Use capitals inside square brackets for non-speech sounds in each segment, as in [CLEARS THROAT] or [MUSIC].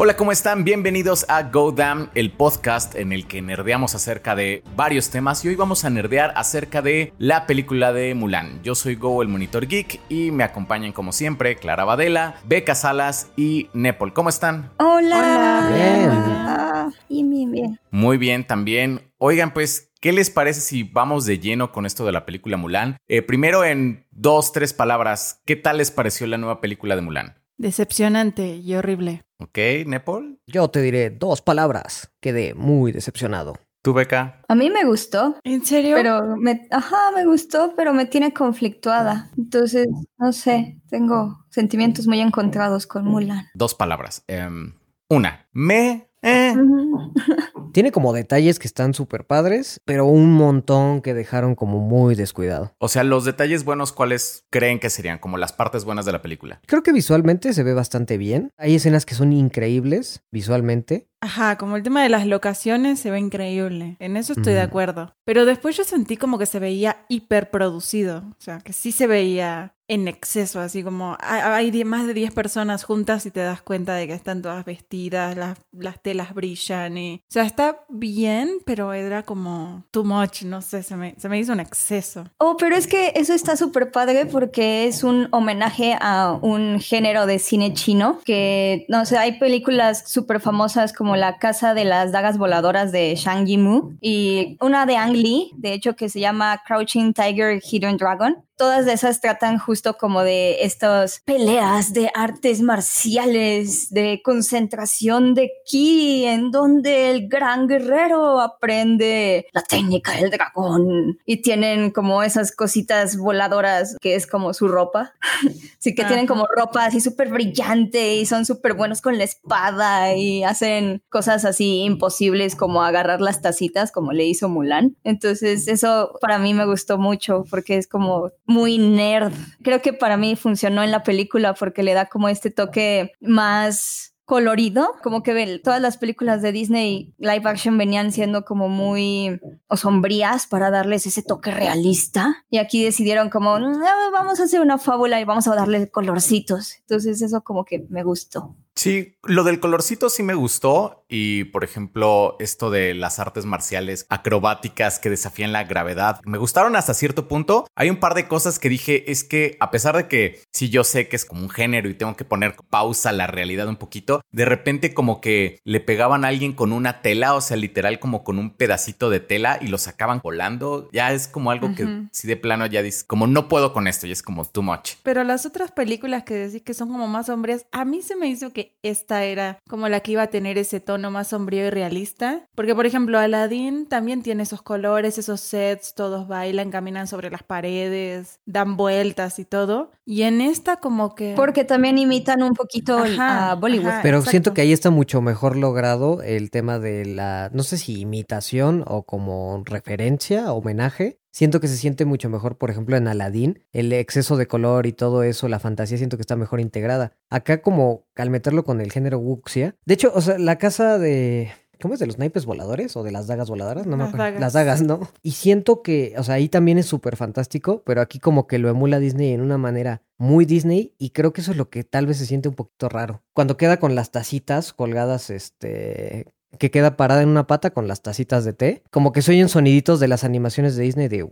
Hola, ¿cómo están? Bienvenidos a Go Damn, el podcast en el que nerdeamos acerca de varios temas y hoy vamos a nerdear acerca de la película de Mulan. Yo soy Go, el monitor geek y me acompañan como siempre Clara Badela, Beca Salas y Nepal. ¿Cómo están? Hola. Bien. Ah, bien, bien, bien. Muy bien también. Oigan, pues, ¿qué les parece si vamos de lleno con esto de la película Mulan? Eh, primero en dos, tres palabras, ¿qué tal les pareció la nueva película de Mulan? Decepcionante y horrible. ¿Ok, Nepal? Yo te diré dos palabras. Quedé muy decepcionado. ¿Tú, Beca? A mí me gustó, ¿En serio? pero me, ajá, me gustó, pero me tiene conflictuada. Entonces, no sé, tengo sentimientos muy encontrados con Mulan. Dos palabras. Em, una, me... eh. [LAUGHS] Tiene como detalles que están súper padres, pero un montón que dejaron como muy descuidado. O sea, los detalles buenos, ¿cuáles creen que serían? Como las partes buenas de la película. Creo que visualmente se ve bastante bien. Hay escenas que son increíbles visualmente. Ajá, como el tema de las locaciones se ve increíble. En eso estoy de acuerdo. Pero después yo sentí como que se veía hiperproducido. O sea, que sí se veía en exceso, así como hay, más de 10 personas juntas y te das cuenta de que están todas vestidas, las, las telas brillan y... O sea, está bien, pero era como too much, no sé, se me, se me hizo un exceso. Oh, pero es que eso está súper padre porque es un homenaje a un género de cine chino que, no sé, hay películas súper famosas como La Casa de las Dagas Voladoras de Shang Yimou y una de Ang Lee, de hecho, que se llama Crouching Tiger, Hidden Dragon. Todas esas tratan justo como de estas peleas de artes marciales, de concentración de ki, en donde el gran guerrero aprende la técnica del dragón y tienen como esas cositas voladoras que es como su ropa. [LAUGHS] sí que tienen como ropa así súper brillante y son súper buenos con la espada y hacen cosas así imposibles como agarrar las tacitas como le hizo Mulan. Entonces eso para mí me gustó mucho porque es como muy nerd. Creo que para mí funcionó en la película porque le da como este toque más colorido, como que todas las películas de Disney live action venían siendo como muy sombrías para darles ese toque realista y aquí decidieron como "No, vamos a hacer una fábula y vamos a darle colorcitos. Entonces eso como que me gustó. Sí, lo del colorcito sí me gustó y, por ejemplo, esto de las artes marciales acrobáticas que desafían la gravedad, me gustaron hasta cierto punto. Hay un par de cosas que dije, es que a pesar de que sí yo sé que es como un género y tengo que poner pausa a la realidad un poquito, de repente como que le pegaban a alguien con una tela, o sea, literal como con un pedacito de tela y lo sacaban volando, ya es como algo que si de plano ya dices, como no puedo con esto, y es como too much. Pero las otras películas que decís que son como más sombrías, a mí se me hizo que esta era como la que iba a tener ese tono más sombrío y realista. Porque, por ejemplo, Aladdin también tiene esos colores, esos sets, todos bailan, caminan sobre las paredes, dan vueltas y todo. Y en esta como que... Porque también imitan un poquito Ajá, a Bollywood. ajá. Pero exacto. siento que ahí está mucho mejor logrado el tema de la, no sé si imitación o como referencia, homenaje. Siento que se siente mucho mejor, por ejemplo, en Aladdin, el exceso de color y todo eso, la fantasía siento que está mejor integrada. Acá como al meterlo con el género wuxia. De hecho, o sea, la casa de... ¿Cómo es? ¿De los naipes voladores o de las dagas voladoras? No me acuerdo. dagas. Las dagas, ¿no? Y siento que, o sea, ahí también es súper fantástico, pero aquí como que lo emula Disney en una manera muy Disney y creo que eso es lo que tal vez se siente un poquito raro. Cuando queda con las tacitas colgadas, este, que queda parada en una pata con las tacitas de té, como que se oyen soniditos de las animaciones de Disney de...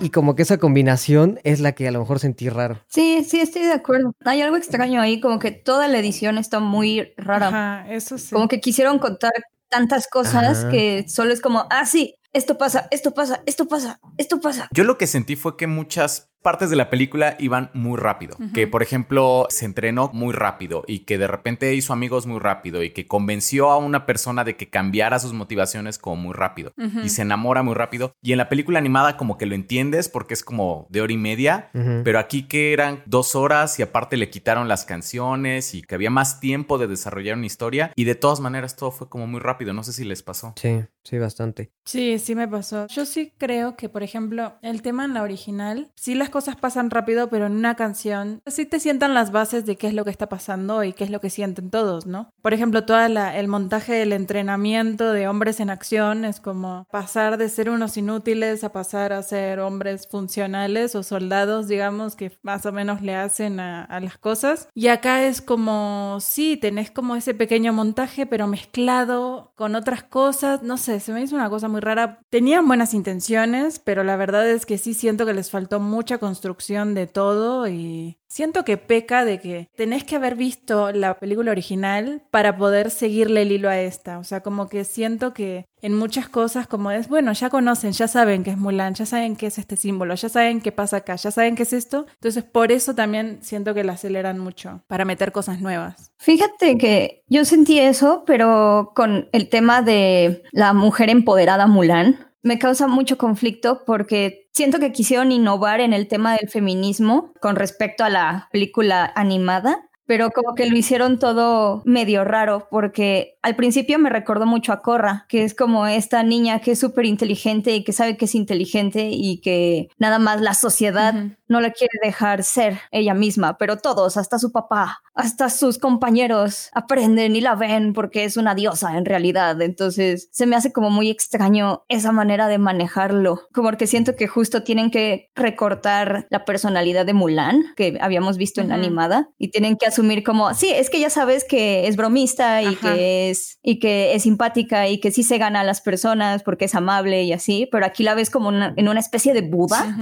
Y como que esa combinación es la que a lo mejor sentí raro. Sí, sí, estoy de acuerdo. Hay algo extraño ahí, como que toda la edición está muy rara. Ajá, eso sí. Como que quisieron contar tantas cosas Ajá. que solo es como, ah, sí, esto pasa, esto pasa, esto pasa, esto pasa. Yo lo que sentí fue que muchas partes de la película iban muy rápido. Que, por ejemplo, se entrenó muy rápido y que de repente hizo amigos muy rápido y que convenció a una persona de que cambiara sus motivaciones como muy rápido y se enamora muy rápido. Y en la película animada como que lo entiendes porque es como de hora y media. Pero aquí que eran dos horas y aparte le quitaron las canciones y que había más tiempo de desarrollar una historia y de todas maneras todo fue como muy rápido. No sé si les pasó. Sí, sí, bastante. Sí, sí me pasó. Yo sí creo que, por ejemplo, el tema en la original, sí las cosas pasan rápido, pero en una canción sí te sientan las bases de qué es lo que está pasando y qué es lo que sienten todos, ¿no? Por ejemplo, todo el montaje del entrenamiento de hombres en acción es como pasar de ser unos inútiles a pasar a ser hombres funcionales o soldados, digamos, que más o menos le hacen a, a las cosas. Y acá es como, sí, tenés como ese pequeño montaje, pero mezclado con otras cosas, no sé, se me hizo una cosa muy rara. Tenían buenas intenciones, pero la verdad es que sí siento que les faltó mucha construcción de todo y siento que peca de que tenés que haber visto la película original para poder seguirle el hilo a esta. O sea, como que siento que en muchas cosas como es, bueno, ya conocen, ya saben que es Mulan, ya saben qué es este símbolo, ya saben qué pasa acá, ya saben qué es esto. Entonces, por eso también siento que la aceleran mucho para meter cosas nuevas. Fíjate que yo sentí eso, pero con el tema de la mujer empoderada Mulan me causa mucho conflicto porque siento que quisieron innovar en el tema del feminismo con respecto a la película animada, pero como que lo hicieron todo medio raro porque al principio me recordó mucho a Corra, que es como esta niña que es súper inteligente y que sabe que es inteligente y que nada más la sociedad no la quiere dejar ser ella misma, pero todos, hasta su papá, hasta sus compañeros, aprenden y la ven porque es una diosa en realidad. Entonces se me hace como muy extraño esa manera de manejarlo, como que siento que justo tienen que recortar la personalidad de Mulan, que habíamos visto en la animada, y tienen que asumir como, sí, es que ya sabes que es bromista y que es, y que es simpática y que sí se gana a las personas porque es amable y así, pero aquí la ves como en una especie de Buda.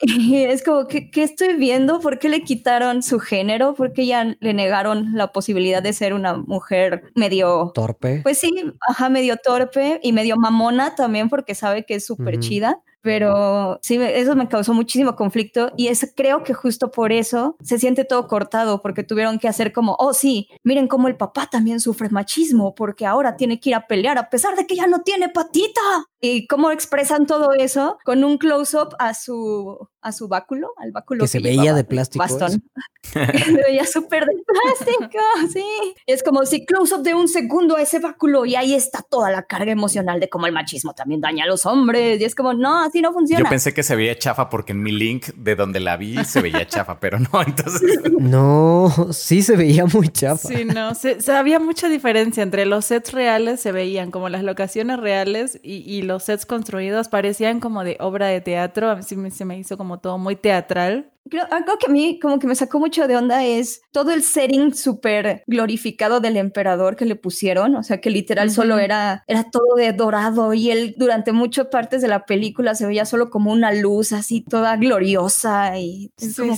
[LAUGHS] es como, ¿qué, ¿qué, estoy viendo? ¿Por qué le quitaron su género? ¿Por qué ya le negaron la posibilidad de ser una mujer medio... Torpe. Pues sí, ajá, medio torpe y medio mamona también porque sabe que es súper chida pero sí, eso me causó muchísimo conflicto y es, creo que justo por eso se siente todo cortado, porque tuvieron que hacer como, oh sí, miren cómo el papá también sufre machismo, porque ahora tiene que ir a pelear a pesar de que ya no tiene patita. Y cómo expresan todo eso con un close-up a su, a su báculo, al báculo que, se veía de plástico. Bastón. [LAUGHS] [LAUGHS] se veía súper de plástico, sí. Es como si close-up de un segundo a ese báculo y ahí está toda la carga emocional de cómo el machismo también daña a los hombres. Y es como, no, así no funciona. Yo pensé que se veía chafa porque en mi link de donde la vi se veía [LAUGHS] chafa, pero no, entonces. No, sí se veía muy chafa. Sí, no, se, había mucha diferencia entre los sets reales, se veían como las locaciones reales y, los sets construidos parecían como de obra de teatro. A mí se me hizo como todo muy teatral algo que a mí como que me sacó mucho de onda es todo el setting súper glorificado del emperador que le pusieron, o sea que literal solo era, era todo de dorado y él durante muchas partes de la película se veía solo como una luz así toda gloriosa y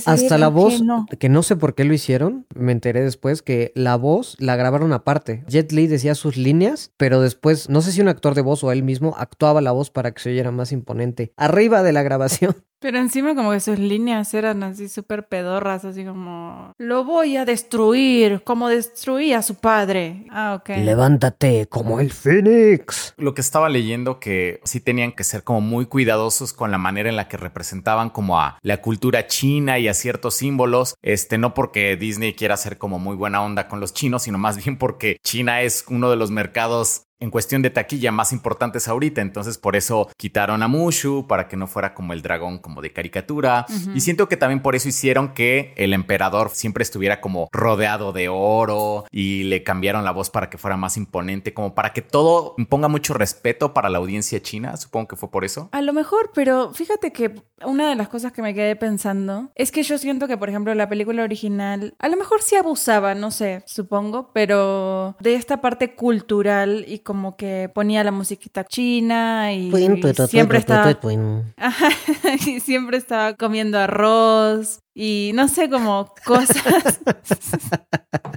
hasta la voz, que no sé por qué lo hicieron, me enteré después que la voz la grabaron aparte. Jet Li decía sus líneas, pero después no sé si un actor de voz o él mismo actuaba la voz para que se oyera más imponente. Arriba de la grabación. Pero encima como que sus líneas eran así súper pedorras, así como, lo voy a destruir, como destruí a su padre. Ah, ok. Levántate como el Fénix. Lo que estaba leyendo que sí tenían que ser como muy cuidadosos con la manera en la que representaban como a la cultura china y a ciertos símbolos, este, no porque Disney quiera ser como muy buena onda con los chinos, sino más bien porque China es uno de los mercados en cuestión de taquilla más importantes ahorita, entonces por eso quitaron a Mushu para que no fuera como el dragón como de caricatura. Y siento que también por eso hicieron que el emperador siempre estuviera como rodeado de oro y le cambiaron la voz para que fuera más imponente, como para que todo ponga mucho respeto para la audiencia china, supongo que fue por eso. A lo mejor, pero fíjate que una de las cosas que me quedé pensando es que yo siento que por ejemplo la película original a lo mejor sí abusaba, no sé, supongo, pero de esta parte cultural y como que ponía la musiquita china y, siempre estaba [LAUGHS] y siempre estaba comiendo arroz y no sé, como cosas. [LAUGHS]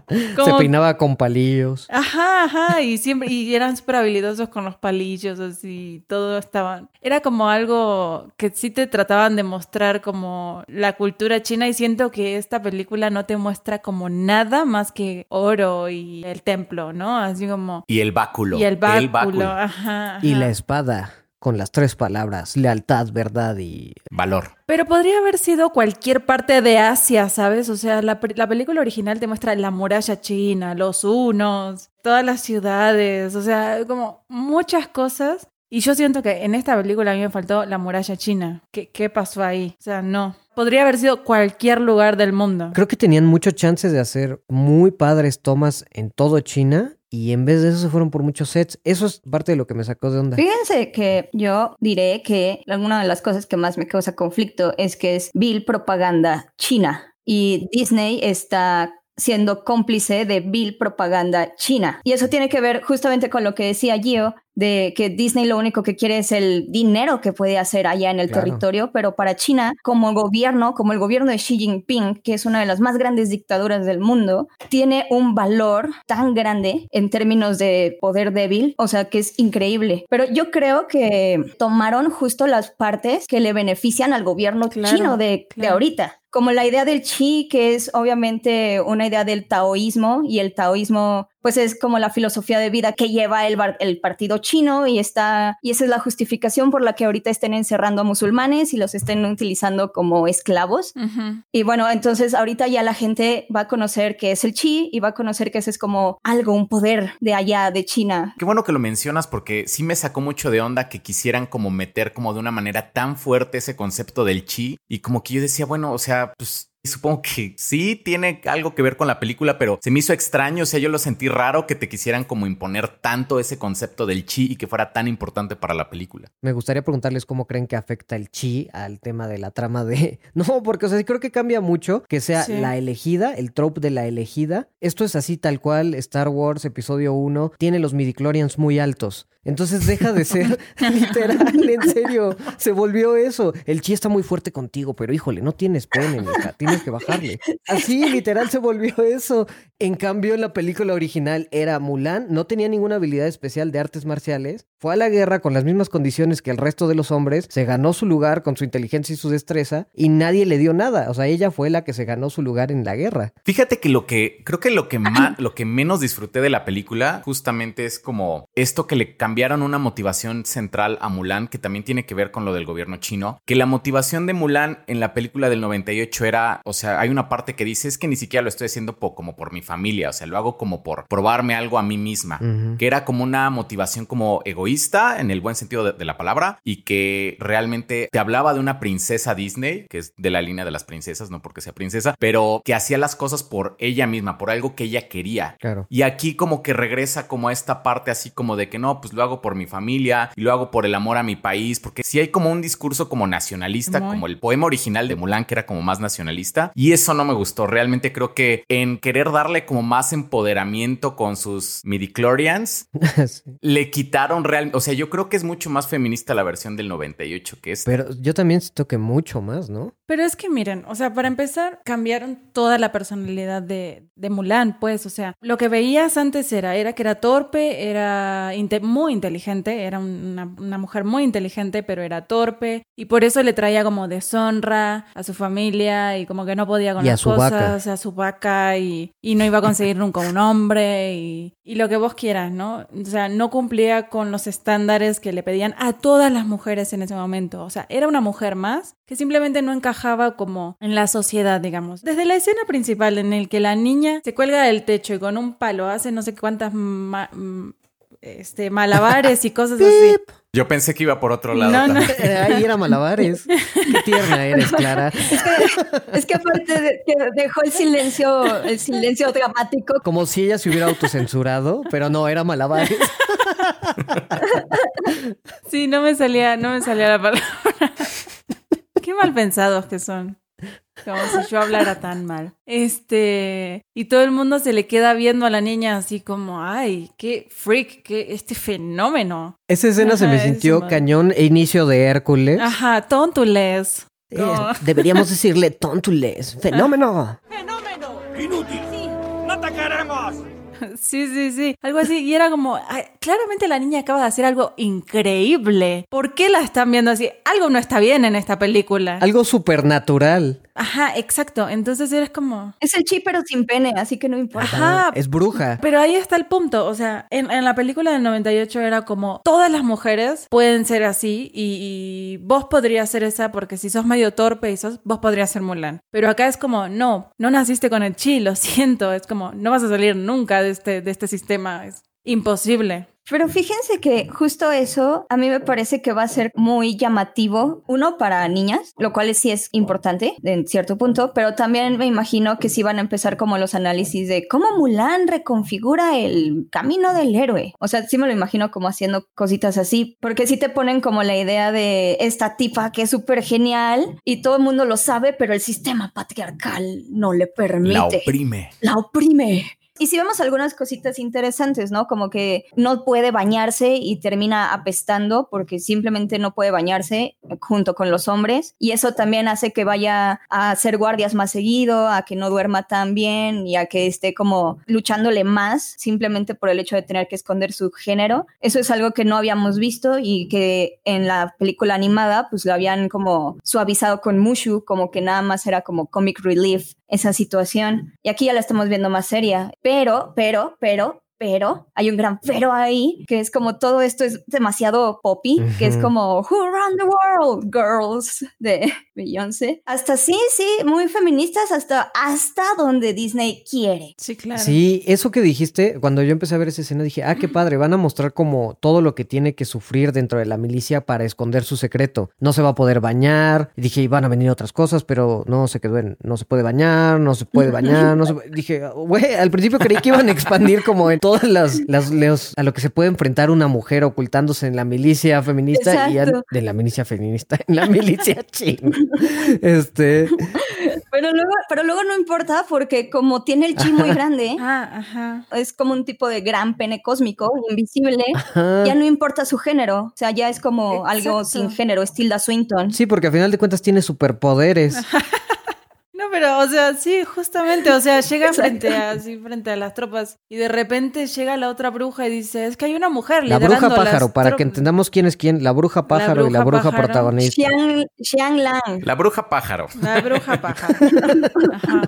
Se peinaba con palillos. Ajá, ajá, y siempre, y eran súper habilidosos con los palillos, así, todo estaba. Era como algo que sí te trataban de mostrar como la cultura china, y siento que esta película no te muestra como nada más que oro y el templo, ¿no? Así como. Y el báculo. Y el báculo, Ajá, Y la espada con las tres palabras, lealtad, verdad y valor. Pero podría haber sido cualquier parte de Asia, ¿sabes? O sea, la, película original te muestra la muralla china, los unos, todas las ciudades, o sea, como muchas cosas Y yo siento que en esta película a mí me faltó la muralla china. ¿Qué, qué pasó ahí? O sea, no. Podría haber sido cualquier lugar del mundo. Creo que tenían muchos chances de hacer muy padres tomas en todo China y en vez de eso se fueron por muchos sets. Eso es parte de lo que me sacó de onda. Fíjense que yo diré que alguna de las cosas que más me causa conflicto es que es vil propaganda china y Disney está siendo cómplice de vil propaganda china. Y eso tiene que ver justamente con lo que decía Gio, de que Disney lo único que quiere es el dinero que puede hacer allá en el Claro. territorio, pero para China, como gobierno, como el gobierno de Xi Jinping, que es una de las más grandes dictaduras del mundo, tiene un valor tan grande en términos de poder débil, o sea, que es increíble. Pero yo creo que tomaron justo las partes que le benefician al gobierno Claro, chino de, de claro. ahorita como la idea del chi, que es obviamente una idea del taoísmo, y el taoísmo pues es como la filosofía de vida que lleva el, bar- el partido chino y está y esa es la justificación por la que ahorita estén encerrando a musulmanes y los estén utilizando como esclavos. Y bueno, entonces ahorita ya la gente va a conocer qué es el chi y va a conocer que ese es como algo, un poder de allá de China. Qué bueno que lo mencionas porque sí me sacó mucho de onda que quisieran como meter como de una manera tan fuerte ese concepto del chi y como que yo decía, bueno, o sea, pues supongo que sí tiene algo que ver con la película, pero se me hizo extraño, o sea, yo lo sentí raro que te quisieran como imponer tanto ese concepto del chi y que fuera tan importante para la película. Me gustaría preguntarles cómo creen que afecta el chi al tema de la trama de... [LAUGHS] No, porque o sea, sí creo que cambia mucho que sea Sí. la elegida, el trope de la elegida. Esto es así tal cual, Star Wars episodio 1 tiene los midichlorians muy altos. Entonces deja de ser [LAUGHS] literal, en serio, se volvió eso. El chi está muy fuerte contigo, pero híjole, no tienes pene, mija, tienes que bajarle. Así, literal, se volvió eso. En cambio, en la película original era Mulan, no tenía ninguna habilidad especial de artes marciales, fue a la guerra con las mismas condiciones que el resto de los hombres, se ganó su lugar con su inteligencia y su destreza, y nadie le dio nada. O sea, ella fue la que se ganó su lugar en la guerra. Fíjate que lo que creo que lo que [CLEARS THROAT] más, lo que menos disfruté de la película justamente es como esto que le cambiaron una motivación central a Mulan que también tiene que ver con lo del gobierno chino, que la motivación de Mulan en la película del 98 era, o sea, hay una parte que dice es que ni siquiera lo estoy haciendo po- como por mi familia, o sea, lo hago como por probarme algo a mí misma, Ujú. que era como una motivación como egoísta en el buen sentido de, de la palabra y que realmente te hablaba de una princesa Disney, que es de la línea de las princesas, no porque sea princesa, pero que hacía las cosas por ella misma, por algo que ella quería. Claro. Y aquí como que regresa como a esta parte así como de que no, pues lo hago por mi familia y lo hago por el amor a mi país, porque sí hay como un discurso como nacionalista, Muy. como el poema original de Mulan que era como más nacionalista y eso no me gustó. Realmente creo que en querer darle como más empoderamiento con sus midichlorians, [LAUGHS] Sí. le quitaron real, o sea, yo creo que es mucho más feminista la versión del 98 que es Pero yo también siento que mucho más, ¿no? Pero es que miren, o sea, para empezar, cambiaron toda la personalidad de, de Mulan, pues, o sea, lo que veías antes era, era que era torpe, era inte- muy inteligente, era una, una mujer muy inteligente, pero era torpe, y por eso le traía como deshonra a su familia, y como que no podía con Y a las vaca. cosas, a su vaca, y, y no iba a conseguir nunca un hombre, y, y lo que vos quieras, ¿no? O sea, no cumplía con los estándares que le pedían a todas las mujeres en ese momento, o sea, era una mujer más que simplemente no encajaba como en la sociedad, digamos. Desde la escena principal en el que la niña se cuelga del techo y con un palo hace no sé cuántas este, malabares y cosas así. Yo pensé que iba por otro lado. No, no. también. [LAUGHS] Ahí era malabares. [LAUGHS] Qué tierna eres, Clara. Es que aparte de- que dejó el silencio, el silencio dramático Como si ella se hubiera autocensurado, pero no, era malabares. Sí, no me salía, no me salía la palabra. Qué mal pensados que son. Como si yo hablara tan mal. Este, y todo el mundo se le queda viendo a la niña así como, ay, qué freak, qué este fenómeno. Esa escena se me sintió cañón e inicio de Hércules. Ajá, tontules. Eh, deberíamos decirle tontules. [LAUGHS] ¡Fenómeno! ¡Inútil! ¡No te queremos! [LAUGHS] Sí, sí, sí. Algo así. Y era como, claramente la niña acaba de hacer algo increíble. ¿Por qué la están viendo así? Algo no está bien en esta película. Algo supernatural. Ajá, exacto. Entonces eres como, es el chi pero sin pene, así que no importa. Ajá. Es bruja. Pero ahí está el punto, o sea, en, en la película del 98 era como todas las mujeres pueden ser así y, y vos podrías ser esa porque si sos medio torpe y sos, vos podrías ser Mulan. Pero acá es como, no, no naciste con el chi, lo siento, es como, no vas a salir nunca de este, de este sistema, es imposible. Pero fíjense que justo eso a mí me parece que va a ser muy llamativo, uno para niñas, lo cual sí es importante en cierto punto, pero también me imagino que sí van a empezar como los análisis de cómo Mulan reconfigura el camino del héroe. O sea, sí me lo imagino como haciendo cositas así, porque sí te ponen como la idea de esta tipa que es súper genial y todo el mundo lo sabe, pero el sistema patriarcal no le permite. La oprime. La oprime. Y si vemos algunas cositas interesantes, ¿no? Como que no puede bañarse y termina apestando porque simplemente no puede bañarse junto con los hombres. Y eso también hace que vaya a hacer guardias más seguido, a que no duerma tan bien y a que esté como luchándole más simplemente por el hecho de tener que esconder su género. Eso es algo que no habíamos visto y que en la película animada pues lo habían como suavizado con Mushu, como que nada más era como comic relief esa situación. Y aquí ya la estamos viendo más seria. Pero, pero, pero, pero hay un gran pero ahí, que es como todo esto es demasiado poppy, que es como Who Run the World, Girls de [LAUGHS] Beyoncé. Hasta sí, sí, muy feministas, hasta, hasta donde Disney quiere. Sí, claro. Sí, eso que dijiste, cuando yo empecé a ver esa escena dije, ah, qué padre, van a mostrar como todo lo que tiene que sufrir dentro de la milicia para esconder su secreto. No se va a poder bañar, y dije, van a venir otras cosas, pero no se quedó en, no se puede bañar, no se puede [LAUGHS] bañar, no se Dije, güey, al principio creí que iban a expandir como en todas las, las los- a lo que se puede enfrentar una mujer ocultándose en la milicia feminista y al- Exacto. de la milicia feminista, en la milicia [LAUGHS] china. Este, Pero luego, pero luego no importa porque como tiene el chi muy grande, Ah, ajá. es como un tipo de gran pene cósmico, invisible, ajá. ya no importa su género, o sea, ya es como algo sin género, es Tilda Swinton. Sí, porque al final de cuentas tiene superpoderes. [LAUGHS] No, pero, o sea, sí, justamente, o sea, llega [LAUGHS] frente a, así, frente a las tropas y de repente llega la otra bruja y dice, es que hay una mujer La liderando bruja pájaro, las para que tropas". entendamos quién es quién, la bruja pájaro y la bruja pájaro. protagonista. Xiang, Xiang Lang. La bruja pájaro. La bruja [LAUGHS] pájaro. Ajá.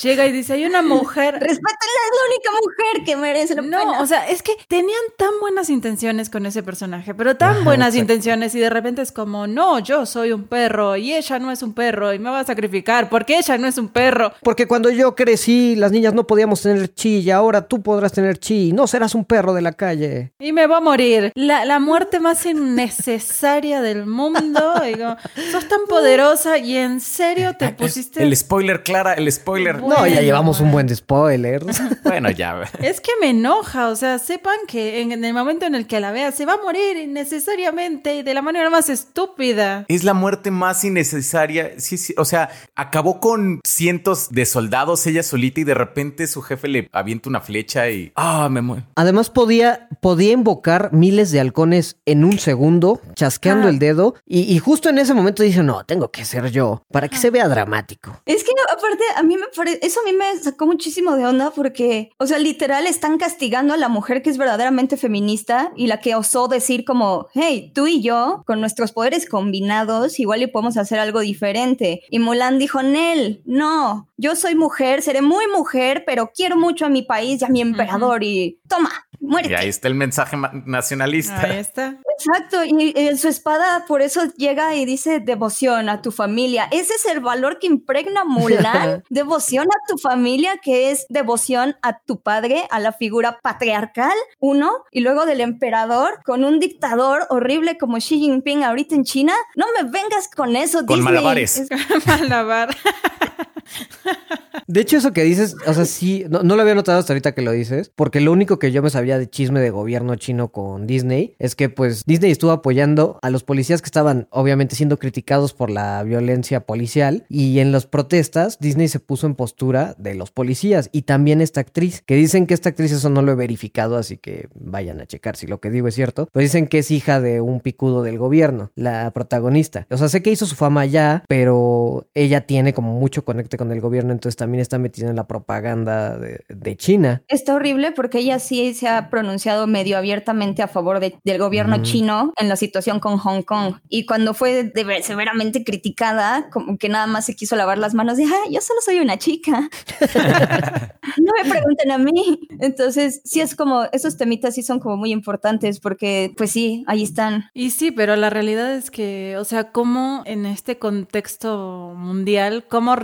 Llega y dice, hay una mujer... Respétenla, es la única mujer que merece la pena. No, o sea, es que tenían tan buenas intenciones con ese personaje, pero tan Ajá, buenas exacto. intenciones y de repente es como, no, yo soy un perro y ella no es un perro y me va a sacrificar porque ella no es un perro. Porque cuando yo crecí, las niñas no podíamos tener chi y ahora tú podrás tener chi y no serás un perro de la calle. Y me va a morir. La, la muerte más innecesaria del mundo. [LAUGHS] Digo, sos tan poderosa y en serio te pusiste... El spoiler, Clara, el spoiler. Bueno. no, ya llevamos un buen de spoilers. [LAUGHS] Bueno, ya. Es que me enoja, o sea, sepan que en, en el momento en el que la vea se va a morir innecesariamente y de la manera más estúpida. Es la muerte más innecesaria. Sí, sí. O sea, acabó con cientos de soldados ella solita y de repente su jefe le avienta una flecha y. Ah, me muero. Además podía, podía invocar miles de halcones en un segundo, chasqueando Ah. el dedo, y, y justo en ese momento dice, no, tengo que ser yo, para que se vea dramático. Es que aparte a mí me parece, eso a mí me sacó muchísimo de onda porque, o sea, literal están castigando a la mujer que es verdaderamente feminista y la que osó decir como, hey, tú y yo, con nuestros poderes combinados, igual y podemos hacer algo diferente. Y Mulan dijo, Nel, no, yo soy mujer, seré muy mujer, pero quiero mucho a mi país y a mi emperador y toma, muérete. Y ahí está el mensaje nacionalista. Ahí está. Exacto, y eh, su espada por eso llega y dice devoción a tu familia. Ese es el valor que impregna Mulan, [LAUGHS] devoción a tu familia, que es devoción a tu padre, a la figura patriarcal, uno, y luego del emperador, con un dictador horrible como Xi Jinping ahorita en China. No me vengas con eso, Con Disney. malabares. Es- [LAUGHS] Malabar. [LAUGHS] De hecho, eso que dices, o sea, sí, no, no lo había notado hasta ahorita que lo dices, porque lo único que yo me sabía de chisme de gobierno chino con Disney es que pues Disney estuvo apoyando a los policías que estaban obviamente siendo criticados por la violencia policial y en las protestas Disney se puso en postura de los policías y también esta actriz, que dicen que esta actriz eso no lo he verificado, así que vayan a checar si lo que digo es cierto, pero dicen que es hija de un picudo del gobierno, la protagonista. O sea, sé que hizo su fama allá, pero ella tiene como mucho conecte con el gobierno, entonces también está metida en la propaganda de, de China. Está horrible porque ella sí se ha pronunciado medio abiertamente a favor de- del gobierno Mm. chino en la situación con Hong Kong. Y cuando fue de ver- severamente criticada, como que nada más se quiso lavar las manos de, "Ah, yo solo soy una chica. [LAUGHS] no me pregunten a mí. Entonces, sí es como, esos temitas sí son como muy importantes porque, pues sí, ahí están. Y sí, pero la realidad es que, o sea, cómo en este contexto mundial, cómo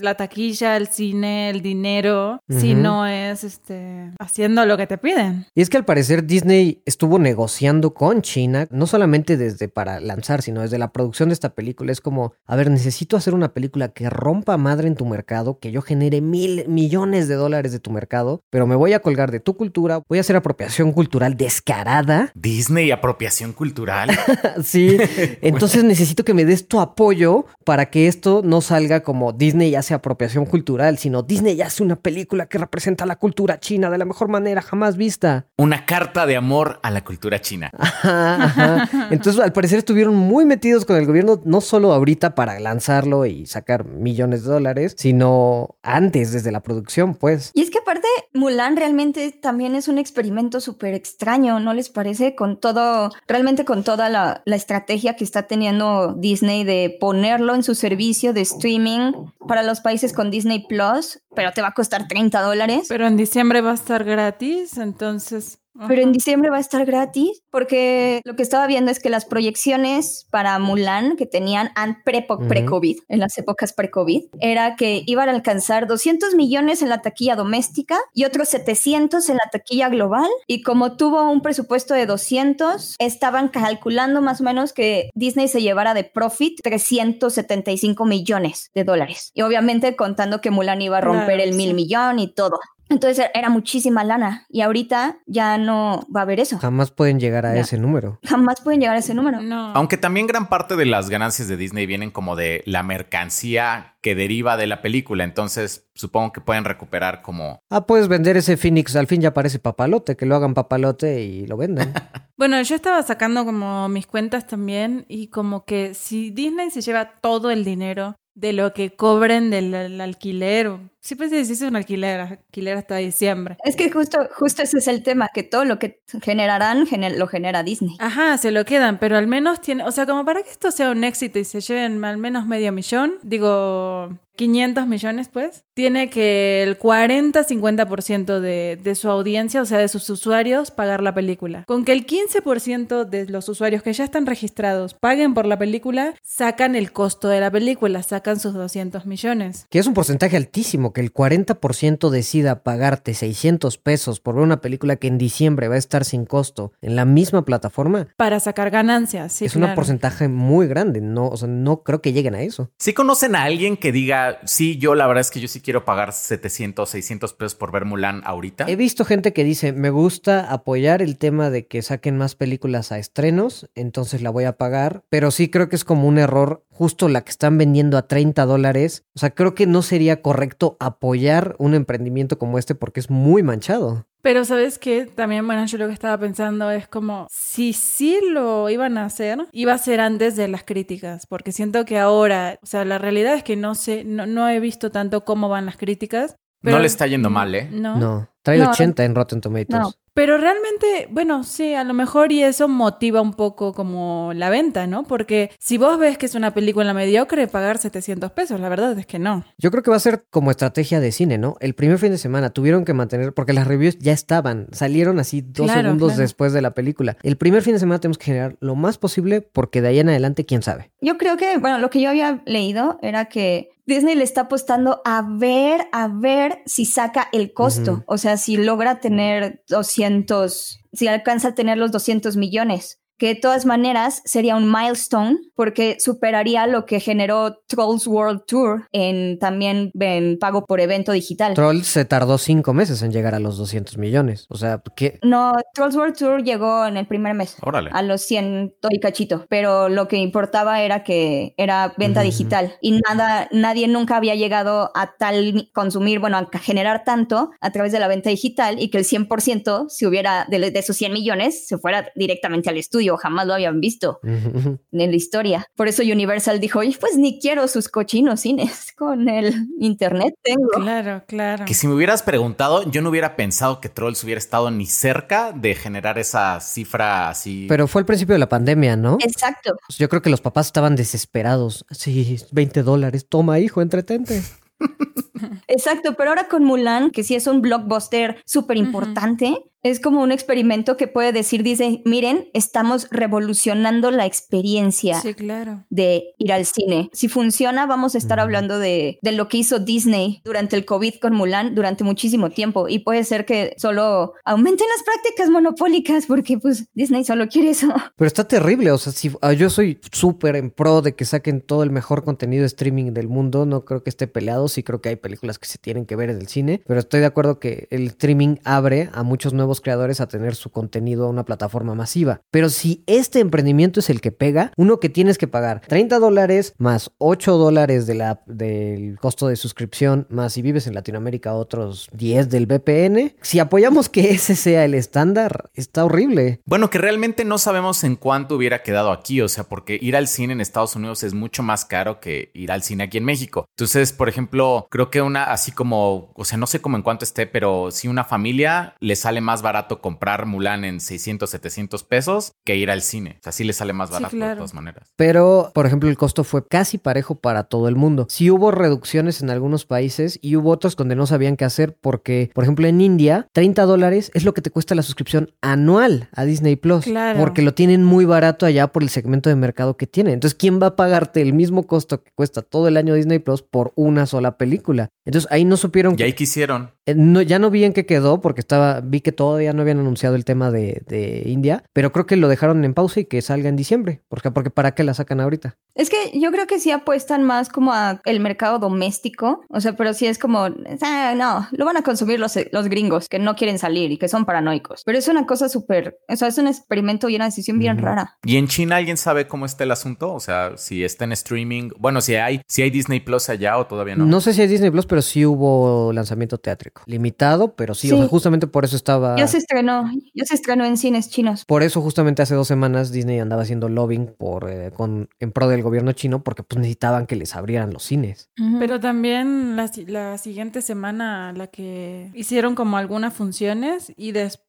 la taquilla el cine, el dinero, si no es este haciendo lo que te piden. Y es que al parecer Disney estuvo negociando con China, no solamente desde para lanzar, sino desde la producción de esta película. Es como, a ver, necesito hacer una película que rompa madre en tu mercado, que yo genere mil millones de dólares de tu mercado, pero me voy a colgar de tu cultura, voy a hacer apropiación cultural descarada. Disney, apropiación cultural. [LAUGHS] Sí, [LAUGHS] entonces necesito que me des tu apoyo para que esto no salga como Disney hace apropiación cultural, sino Disney hace una película que representa la cultura china de la mejor manera jamás vista. Una carta de amor a la cultura china. Ajá, ajá. Entonces, al parecer estuvieron muy metidos con el gobierno, no solo ahorita para lanzarlo y sacar millones de dólares, sino antes, desde la producción, pues. Y es que aparte, Mulan realmente también es un experimento súper extraño, ¿no les parece? Con todo, realmente con toda la, la estrategia que está teniendo Disney de ponerlo en su servicio de streaming para los países con Disney Plus, pero te va a costar 30 dólares. Pero en diciembre va a estar gratis, entonces. Pero en diciembre va a estar gratis porque lo que estaba viendo es que las proyecciones para Mulan que tenían pre- pre-COVID, en las épocas pre-COVID, era que iban a alcanzar 200 millones en la taquilla doméstica y otros 700 en la taquilla global. Y como tuvo un presupuesto de 200, estaban calculando más o menos que Disney se llevara de profit 375 millones de dólares. Y obviamente contando que Mulan iba a romper Claro, el mil millón y todo. Entonces e-, era muchísima lana y ahorita ya no va a haber eso. Jamás pueden llegar a Ya. ese número. Jamás pueden llegar a ese número. No. Aunque también gran parte de las ganancias de Disney vienen como de la mercancía que deriva de la película. Entonces supongo que pueden recuperar como... Ah, puedes vender ese Phoenix, al fin ya parece papalote, que lo hagan papalote y lo vendan. [LAUGHS] Bueno, yo estaba sacando como mis cuentas también y como que si Disney se lleva todo el dinero de lo que cobren del al- alquiler, siempre se dice un alquiler, alquiler hasta diciembre. Es que justo, justo ese es el tema, que todo lo que generarán gener- lo genera Disney. Ajá, se lo quedan, pero al menos tiene, o sea, como para que esto sea un éxito y se lleven al menos medio millón, digo, 500 millones pues, tiene que el 40-50% de, de su audiencia, o sea, de sus usuarios, pagar la película. Con que el 15% de los usuarios que ya están registrados paguen por la película, sacan el costo de la película, sacan sus 200 millones. que es un porcentaje altísimo, que el 40% decida pagarte 600 pesos por ver una película que en diciembre va a estar sin costo en la misma plataforma. Para sacar ganancias, sí, es un porcentaje muy grande, no, o sea, no creo que lleguen a eso. Si conocen a alguien que diga, sí, yo la verdad es que yo sí quiero pagar 700, 600 pesos por ver Mulan ahorita. He visto gente que dice, me gusta apoyar el tema de que saquen más películas a estrenos, entonces la voy a pagar, pero sí creo que es como un error justo la que están vendiendo a 30 dólares. O sea, creo que no sería correcto apoyar un emprendimiento como este porque es muy manchado. Pero sabes que también, bueno, yo lo que estaba pensando es como, si sí lo iban a hacer, iba a ser antes de las críticas, porque siento que ahora, o sea, la realidad es que no sé, no, no he visto tanto cómo van las críticas. No le está yendo mal, ¿eh? No. No, trae No. 80 en Rotten Tomatoes. No. Pero realmente, bueno, sí, a lo mejor y eso motiva un poco como la venta, ¿no? Porque si vos ves que es una película mediocre, pagar 700 pesos, la verdad es que no. Yo creo que va a ser como estrategia de cine, ¿no? El primer fin de semana tuvieron que mantener, porque las reviews ya estaban, salieron así dos Claro, segundos claro. después de la película. El primer fin de semana tenemos que generar lo más posible porque de ahí en adelante, quién sabe. Yo creo que, bueno, lo que yo había leído era que Disney le está apostando a ver, a ver si saca el costo. O sea, si logra tener 200, si alcanza a tener los 200 millones. Que de todas maneras sería un milestone porque superaría lo que generó Trolls World Tour en también en pago por evento digital. Trolls se tardó cinco meses en llegar a los 200 millones. O sea, ¿qué? no, Trolls World Tour llegó en el primer mes. Órale. a los 100 y cachito, pero lo que importaba era que era venta digital y nada, nadie nunca había llegado a tal consumir, bueno, a generar tanto a través de la venta digital y que el 100% si hubiera de, de esos 100 millones se fuera directamente al estudio, jamás lo habían visto en la historia. Por eso Universal dijo, "Oye, pues ni quiero sus cochinos cines [LAUGHS] con el internet tengo. Claro, claro. Que si me hubieras preguntado, yo no hubiera pensado que Trolls hubiera estado ni cerca de generar esa cifra así. Pero fue al principio de la pandemia, ¿no? Exacto. Yo creo que los papás estaban desesperados. Sí, 20 dólares. Toma, hijo, entretente. [LAUGHS] Exacto, pero ahora con Mulan, que sí es un blockbuster súper importante, Es como un experimento que puede decir, dice, miren, estamos revolucionando la experiencia Sí, claro. de ir al cine. Si funciona, vamos a estar hablando de, de lo que hizo Disney durante el COVID con Mulan durante muchísimo tiempo. Y puede ser que solo aumenten las prácticas monopólicas porque pues Disney solo quiere eso. Pero está terrible, o sea, si ah, yo soy súper en pro de que saquen todo el mejor contenido de streaming del mundo, no creo que esté peleado, sí creo que hay películas que se tienen que ver en el cine, pero estoy de acuerdo que el streaming abre a muchos nuevos creadores a tener su contenido a una plataforma masiva. Pero si este emprendimiento es el que pega, uno que tienes que pagar 30 dólares más 8 dólares de del costo de suscripción, más si vives en Latinoamérica otros 10 del VPN, si apoyamos que ese sea el estándar, está horrible. Bueno, que realmente no sabemos en cuánto hubiera quedado aquí, o sea, porque ir al cine en Estados Unidos es mucho más caro que ir al cine aquí en México. Entonces, por ejemplo, creo que una, así como, o sea, no sé cómo en cuánto esté, pero si una familia le sale más barato comprar Mulan en 600, 700 pesos que ir al cine. O sea, sí le sale más Sí, barato de todas maneras. Pero, por ejemplo, el costo fue casi parejo para todo el mundo. Sí hubo reducciones en algunos países y hubo otros donde no sabían qué hacer porque, por ejemplo, en India, 30 dólares es lo que te cuesta la suscripción anual a Disney Plus. Claro. Porque lo tienen muy barato allá por el segmento de mercado que tiene. Entonces, ¿quién va a pagarte el mismo costo que cuesta todo el año Disney Plus por una sola película? Entonces, ahí no supieron Y ahí quisieron. eh, no, ya no vi en qué quedó porque estaba, vi que todavía no habían anunciado el tema de, de India, pero creo que lo dejaron en pausa y que salga en diciembre, porque, porque para qué la sacan ahorita. Es que yo creo que sí apuestan más como a el mercado doméstico, o sea, pero sí es como, ah, no, lo van a consumir los, los gringos que no quieren salir y que son paranoicos. Pero es una cosa súper, o sea, es un experimento y una decisión bien rara. ¿Y en China alguien sabe cómo está el asunto? O sea, si está en streaming. Bueno, si hay, si hay Disney Plus allá o todavía no. No. sé si hay Disney Plus, pero sí hubo lanzamiento teátrico. Limitado, pero sí, o Sí. sea, justamente por eso estaba... Ya se estrenó, ya se estrenó en cines chinos. Por eso justamente hace dos semanas Disney andaba haciendo lobbying por, eh, con, en pro del gobierno chino porque pues necesitaban que les abrieran los cines. Pero también la, si- la siguiente semana la que hicieron como algunas funciones y después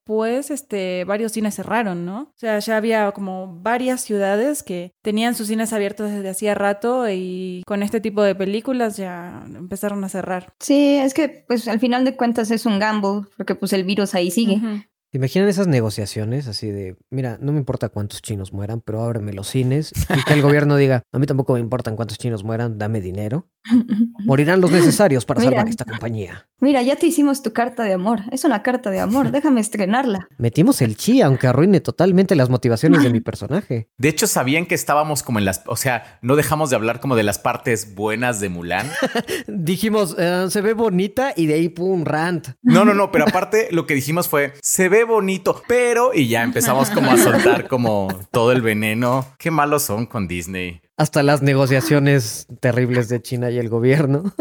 este varios cines cerraron, ¿no? O sea, ya había como varias ciudades que tenían sus cines abiertos desde hacía rato y con este tipo de películas ya empezaron a cerrar. Sí, es que pues al final de cuentas es un gamble, porque pues el virus ahí sigue. ¿Te imaginan esas negociaciones así de, mira, no me importa cuántos chinos mueran, pero ábreme los cines y que el gobierno diga, a mí tampoco me importan cuántos chinos mueran, dame dinero. [LAUGHS] Morirán los necesarios para Mira. salvar esta compañía. Mira, ya te hicimos tu carta de amor. Es una carta de amor, déjame estrenarla. Metimos el chi, aunque arruine totalmente las motivaciones de mi personaje. De hecho, sabían que estábamos como en las. O sea, no dejamos de hablar como de las partes buenas de Mulan. [LAUGHS] Dijimos, eh, se ve bonita y de ahí pum, rant. No, no, no, pero aparte lo que dijimos fue, se ve bonito, pero, y ya empezamos como a [LAUGHS] soltar como todo el veneno. Qué malos son con Disney. Hasta las negociaciones terribles de China y el gobierno.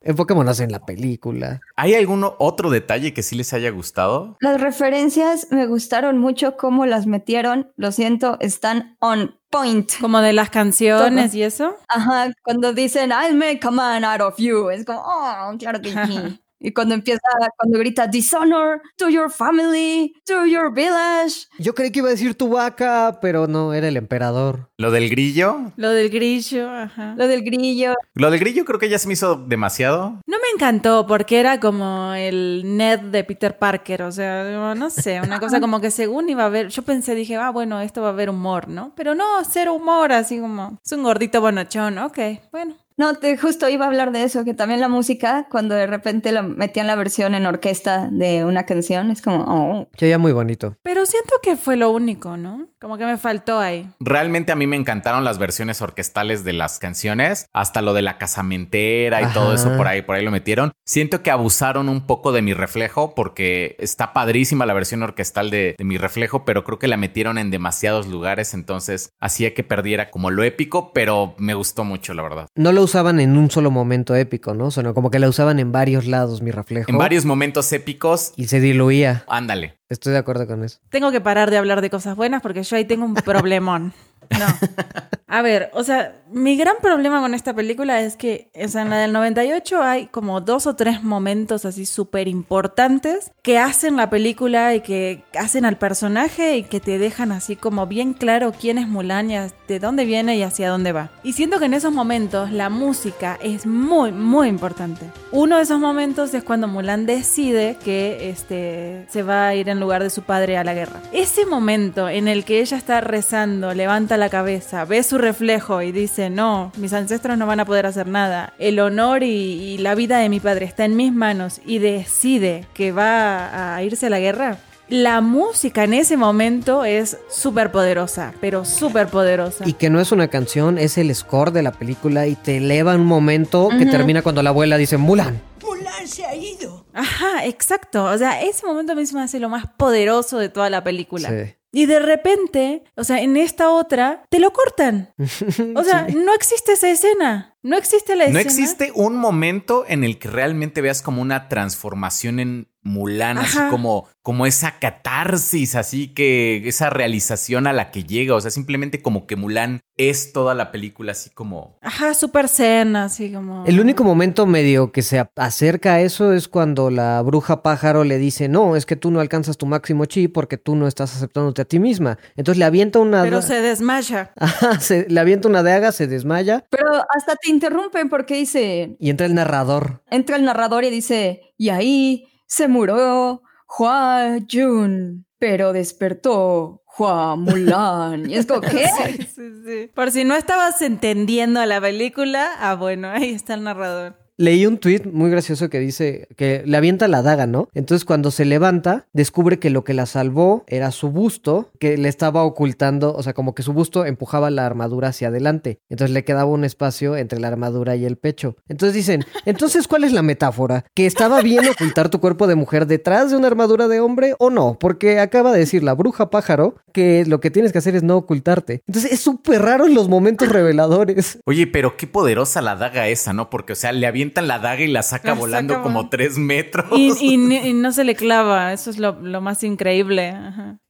Enfoquémonos [LAUGHS] en la película. ¿Hay algún otro detalle que sí les haya gustado? Las referencias me gustaron mucho cómo las metieron. Lo siento, están on point. Como de las canciones Todo. y eso. Ajá, cuando dicen I'll make a man out of you, es como, oh, claro que sí. [LAUGHS] Y cuando empieza, cuando grita dishonor to your family, to your village. Yo creí que iba a decir tu vaca, pero no, era el emperador. Lo del grillo. Lo del grillo, ajá. Lo del grillo. Lo del grillo creo que ya se me hizo demasiado. No me encantó porque era como el Ned de Peter Parker, o sea, no sé, una cosa como que según iba a haber, yo pensé, dije, ah, bueno, esto va a haber humor, ¿no? Pero no, cero humor, así como, es un gordito bonachón, ok, bueno. No, te, justo iba a hablar de eso, que también la música, cuando de repente la metían la versión en orquesta de una canción, es como, oh. Que ya muy bonito. Pero siento que fue lo único, ¿no? Como que me faltó ahí. Realmente a mí me encantaron las versiones orquestales de las canciones, hasta lo de la casamentera y Ajá. todo eso por ahí, por ahí lo metieron. Siento que abusaron un poco de mi reflejo porque está padrísima la versión orquestal de, de mi reflejo, pero creo que la metieron en demasiados lugares, entonces hacía que perdiera como lo épico, pero me gustó mucho, la verdad. No lo usaban en un solo momento épico, ¿no? Sino como que la usaban en varios lados, mi reflejo. En varios momentos épicos, Y se diluía. ándale. Estoy de acuerdo con eso. Tengo que parar de hablar de cosas buenas porque yo ahí tengo un problemón. No. [LAUGHS] A ver, o sea, mi gran problema con esta película es que, o sea, en la del 98 hay como dos o tres momentos así súper importantes que hacen la película y que hacen al personaje y que te dejan así como bien claro quién es Mulan y de dónde viene y hacia dónde va. Y siento que en esos momentos la música es muy, muy importante. Uno de esos momentos es cuando Mulan decide que este, se va a ir en lugar de su padre a la guerra. Ese momento en el que ella está rezando, levanta la cabeza, ve su reflejo y dice, no, mis ancestros no van a poder hacer nada. El honor y, la vida de mi padre está en mis manos y decide que va a irse a la guerra. La música en ese momento es súper poderosa, pero súper poderosa. Y que no es una canción, es el score de la película y te eleva un momento que termina cuando la abuela dice Mulan. Mulan se ha ido. Ajá, exacto. O sea, ese momento mismo hace lo más poderoso de toda la película. Sí. Y de repente, o sea, en esta otra, te lo cortan. [LAUGHS] O sea, no existe esa escena. No existe la escena. No existe un momento en el que realmente veas como una transformación en Mulan, así como, como esa catarsis, así que esa realización a la que llega, o sea, simplemente como que Mulan es toda la película, así como... Ajá, súper cena, así como... El único momento medio que se acerca a eso es cuando la bruja pájaro le dice, no, es que tú no alcanzas tu máximo chi porque tú no estás aceptándote a ti misma. Entonces le avienta una... Pero se desmaya. [LAUGHS] Ajá, se, le avienta una daga, se desmaya. Pero hasta te interrumpen porque dice... Y entra el narrador. Entra el narrador y dice, y ahí se murió Hua Jun, pero despertó Hua Mulan. Y es como, ¿qué? [LAUGHS] Sí. Por si no estabas entendiendo la película, ah, bueno, ahí está el narrador. Leí un tweet muy gracioso que dice que le avienta la daga, ¿no? Entonces cuando se levanta, descubre que lo que la salvó era su busto, que le estaba ocultando, o sea, como que su busto empujaba la armadura hacia adelante. Entonces le quedaba un espacio entre la armadura y el pecho. Entonces dicen, entonces, ¿cuál es la metáfora? ¿Que estaba bien ocultar tu cuerpo de mujer detrás de una armadura de hombre o no? Porque acaba de decir la bruja pájaro que lo que tienes que hacer es no ocultarte. Entonces es súper raro en los momentos reveladores. Oye, pero qué poderosa la daga esa, ¿no? Porque, o sea, le avienta la daga y la saca volando como tres metros. Y, no se le clava, eso es lo, más increíble.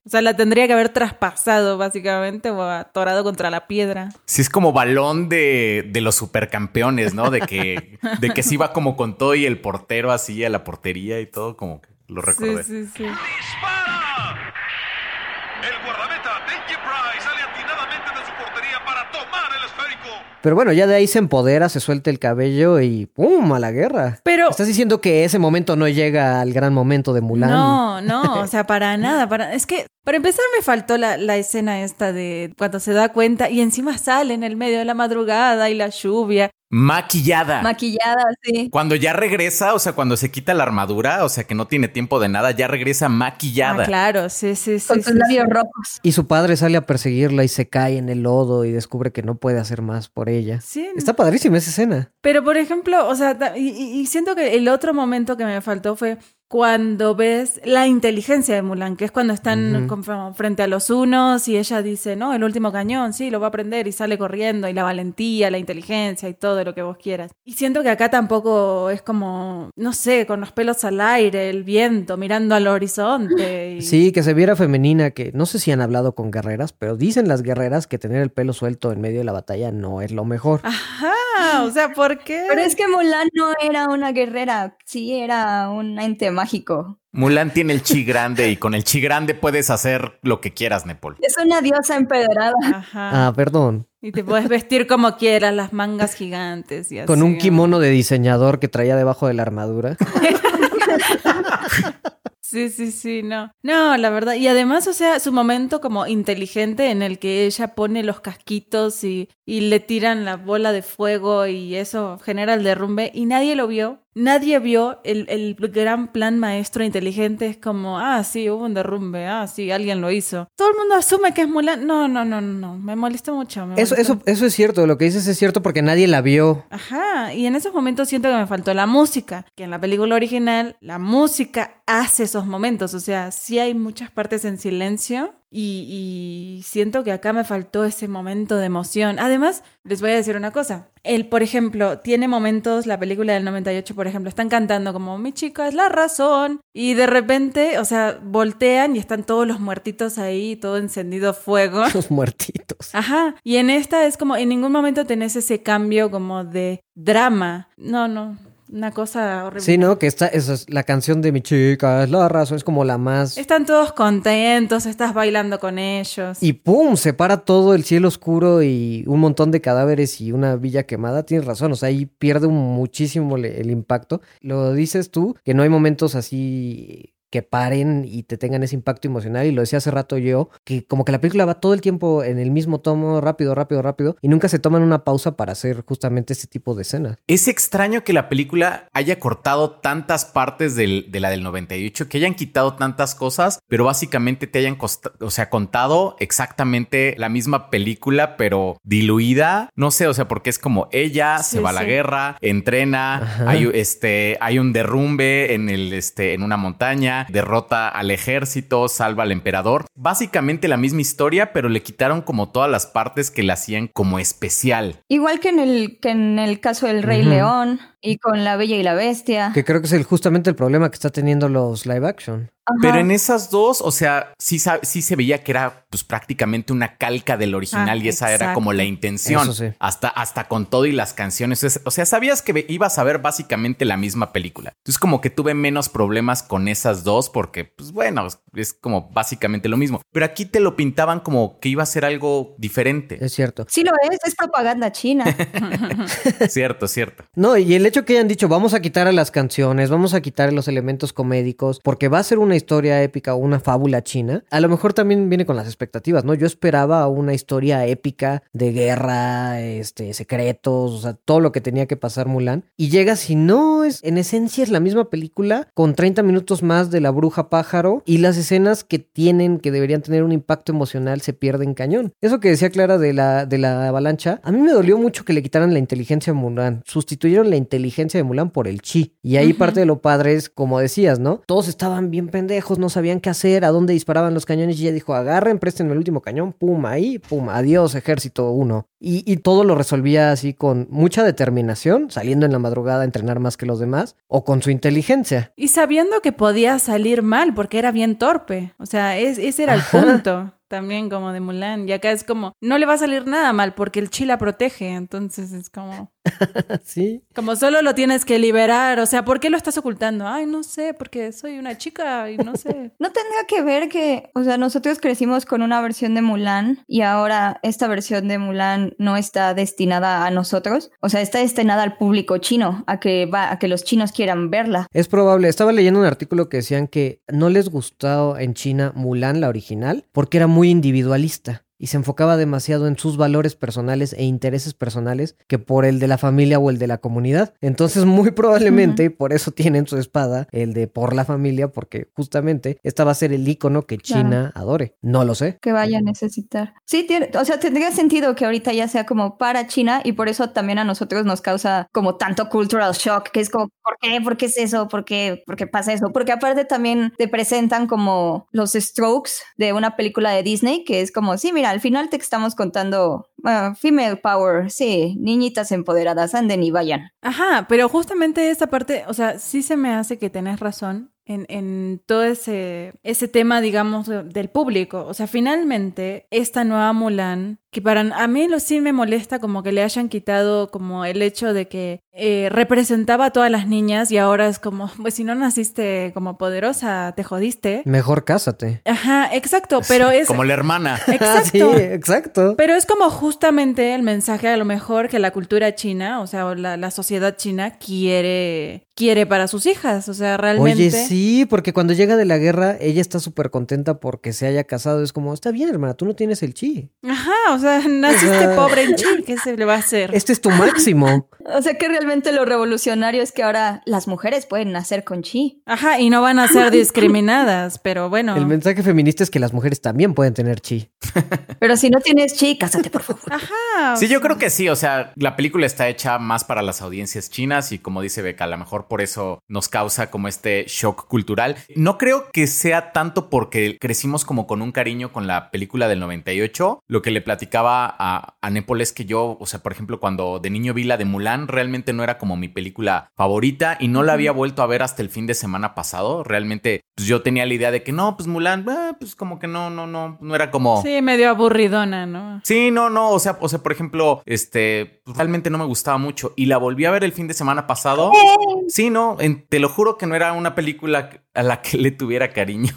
O sea, la tendría que haber traspasado básicamente o atorado contra la piedra. Sí, es como balón de, de los supercampeones, ¿no? De que, de que se iba como con todo y el portero así a la portería y todo, como que lo recordé. Sí, sí, sí. Pero bueno, ya de ahí se empodera, se suelta el cabello y ¡pum! a la guerra. Pero. Estás diciendo que ese momento no llega al gran momento de Mulan. No, no, o sea, para [LAUGHS] nada. Para... Es que, para empezar, me faltó la, la escena esta de cuando se da cuenta y encima sale en el medio de la madrugada y la lluvia Maquillada. Maquillada, sí. Cuando ya regresa, o sea, cuando se quita la armadura, o sea, que no tiene tiempo de nada, ya regresa maquillada. Ah, claro, sí, sí, sí. Con sus labios rojos. Y su padre sale a perseguirla y se cae en el lodo y descubre que no puede hacer más por ella. Sí. Está padrísima esa escena. Pero, por ejemplo, o sea, y siento que el otro momento que me faltó fue cuando ves la inteligencia de Mulan, que es cuando están frente a los unos y ella dice, no, el último cañón, sí, lo va a aprender y sale corriendo, y la valentía, la inteligencia y todo lo que vos quieras. Y siento que acá tampoco es como, no sé, con los pelos al aire, el viento, mirando al horizonte. Sí, que se viera femenina, que no sé si han hablado con guerreras, pero dicen las guerreras que tener el pelo suelto en medio de la batalla no es lo mejor. Ajá, o sea, ¿por qué? Pero es que Mulan no era una guerrera, sí era un ente mágico. Mulan tiene el chi grande y con el chi grande puedes hacer lo que quieras, Nepal. Es una diosa empedrada. Ah, perdón. Y te puedes vestir como quieras, las mangas gigantes y así. Con un kimono de diseñador que traía debajo de la armadura. [LAUGHS] Sí, sí, sí, no. No, la verdad. Y además, o sea, su momento como inteligente en el que ella pone los casquitos y, y le tiran la bola de fuego y eso genera el derrumbe y nadie lo vio. Nadie vio el, el, gran plan maestro inteligente. Es como, ah, sí, hubo un derrumbe. Ah, sí, alguien lo hizo. Todo el mundo asume que es Mulan. No, no, no, no. Me molesta mucho. eso, eso, eso es cierto. Lo que dices es cierto porque nadie la vio. Ajá. Y en esos momentos siento que me faltó la música. Que en la película original, la música hace esos momentos. O sea, sí hay muchas partes en silencio Y, y siento que acá me faltó ese momento de emoción. Además, les voy a decir una cosa. Él, por ejemplo, tiene momentos, la película del 98, por ejemplo, están cantando como mi chica es la razón y de repente, o sea, voltean y están todos los muertitos ahí, todo encendido fuego. Los muertitos. Ajá. Y en esta es como, en ningún momento tenés ese cambio como de drama. No, no. Una cosa horrible. Sí, ¿no? Que esta, esa es la canción de mi chica, es la razón, es como la más... Están todos contentos, estás bailando con ellos. Y ¡pum! Se para todo el cielo oscuro y un montón de cadáveres y una villa quemada. Tienes razón, o sea, ahí pierde muchísimo el impacto. Lo dices tú, que no hay momentos así que paren y te tengan ese impacto emocional. Y lo decía hace rato yo, que como que la película va todo el tiempo en el mismo tomo, rápido, rápido, rápido, y nunca se toman una pausa para hacer justamente este tipo de escenas. Es extraño que la película haya cortado tantas partes del- de la del 98, que hayan quitado tantas cosas, pero básicamente te hayan costa- o sea, contado exactamente la misma película, pero diluida. No sé, o sea, porque es como ella Sí, se va a la guerra, entrena, Ajá. hay, este, hay un derrumbe en, el, este, en una montaña, derrota al ejército, salva al emperador. Básicamente la misma historia, pero le quitaron como todas las partes que la hacían como especial. Igual que en el, que en el caso del Rey. León y con La Bella y la Bestia. Que creo que es el, justamente el problema que está teniendo los live action. Ajá. Pero en esas dos, o sea, sí, sí se veía que era pues prácticamente una calca del original Ah, y esa era como la intención. Eso sí. Hasta, hasta con todo y las canciones. Es- O sea, sabías que ibas a ver básicamente la misma película. Entonces como que tuve menos problemas con esas dos porque, pues bueno, es, como básicamente lo mismo. Pero aquí te lo pintaban como que iba a ser algo diferente. Es cierto. Sí lo es, es propaganda china. [LAUGHS] cierto, cierto. No, y el hecho que hayan dicho, vamos a quitar a las canciones, vamos a quitar los elementos comédicos, porque va a ser una historia épica o una fábula china, a lo mejor también viene con las expectativas, ¿no? Yo esperaba una historia épica de guerra, este, secretos, o sea, todo lo que tenía que pasar Mulan, y llegas y no, es, en esencia es la misma película, con 30 minutos más de la bruja pájaro, y las escenas que tienen, que deberían tener un impacto emocional, se pierden cañón. Eso que decía Clara de la, de la avalancha, a mí me dolió mucho que le quitaran la inteligencia a Mulan. Sustituyeron la inteligencia de Mulan por el chi. Y ahí parte de lo padre es, como decías, ¿no? Todos estaban bien pendejos, no sabían qué hacer, a dónde disparaban los cañones. Y ella dijo, agarren, presten el último cañón, pum, ahí, pum, adiós, ejército uno. Y, y todo lo resolvía así con mucha determinación, saliendo en la madrugada a entrenar más que los demás, o con su inteligencia. Y sabiendo que podía salir mal porque era bien torpe. O sea, es- ese era el punto también como de Mulan. Y acá es como, no le va a salir nada mal porque el chi la protege. Entonces es como, [LAUGHS] sí. como solo lo tienes que liberar. O sea, ¿por qué lo estás ocultando? Ay, no sé, porque soy una chica y no sé. [LAUGHS] ¿No tendrá que ver que, o sea, nosotros crecimos con una versión de Mulan y ahora esta versión de Mulan no está destinada a nosotros? O sea, está destinada al público chino, a que va, a que los chinos quieran verla. Es probable. Estaba leyendo un artículo que decían que no les gustó en China Mulan, la original, porque era muy individualista y se enfocaba demasiado en sus valores personales e intereses personales que por el de la familia o el de la comunidad. Entonces, muy [LAUGHS] probablemente por eso tienen su espada, el de por la familia, porque justamente esta va a ser el icono que China adore. No lo sé. que vaya a necesitar. Sí, tiene, o sea, tendría sentido que ahorita ya sea como para China y por eso también a nosotros nos causa como tanto cultural shock, que es como, ¿por qué? ¿Por qué es eso? ¿Por qué? ¿Por qué pasa eso? Porque aparte también te presentan como los strokes de una película de Disney, que es como, sí, mira, al final te estamos contando female power, sí, niñitas empoderadas, anden y vayan. Ajá, pero justamente esa parte, o sea, sí se me hace que tenés razón en, en todo ese, ese tema, digamos, de- del público. O sea, finalmente, esta nueva Mulan, que para a mí lo sí me molesta como que le hayan quitado como el hecho de que eh, representaba a todas las niñas y ahora es como, [LAUGHS] pues si no naciste como poderosa, te jodiste. Mejor cásate. Ajá, exacto, pero es... Como la hermana. [LAUGHS] Exacto. sí, exacto. Pero es como justamente el mensaje a lo mejor que la cultura china, o sea, o la, la sociedad china quiere, quiere para sus hijas. O sea, realmente. Oye, sí, porque cuando llega de la guerra, ella está súper contenta porque se haya casado. Es como, está bien, hermana, tú no tienes el chi. Ajá, o sea, [LAUGHS] naciste pobre ¿qué se le va a hacer? Este es tu máximo. O sea que realmente lo revolucionario es que ahora las mujeres pueden nacer con chi. Ajá, y no van a ser discriminadas, pero bueno. El mensaje feminista es que las mujeres también pueden tener chi. Pero si no tienes chi, cásate, por favor. Ajá. Sí, yo creo que sí. O sea, la película está hecha más para las audiencias chinas y como dice Beca, a lo mejor por eso nos causa como este shock cultural. No creo que sea tanto porque crecimos como con un cariño con la película del 98. Lo que le platicaba a, a Nepal es que yo, o sea, por ejemplo, cuando de niño vi la de Mulan, realmente no era como mi película favorita y no la había vuelto a ver hasta el fin de semana pasado. Realmente, pues yo tenía la idea de que no, pues Mulan, eh, pues como que no, no, no, no era como... Sí, medio aburridona, ¿no? Sí, no, no, o sea, o sea, por ejemplo, este, realmente no me gustaba mucho y la volví a ver el fin de semana pasado. Sí, no, en- te lo juro que no era una película a la que le tuviera cariño,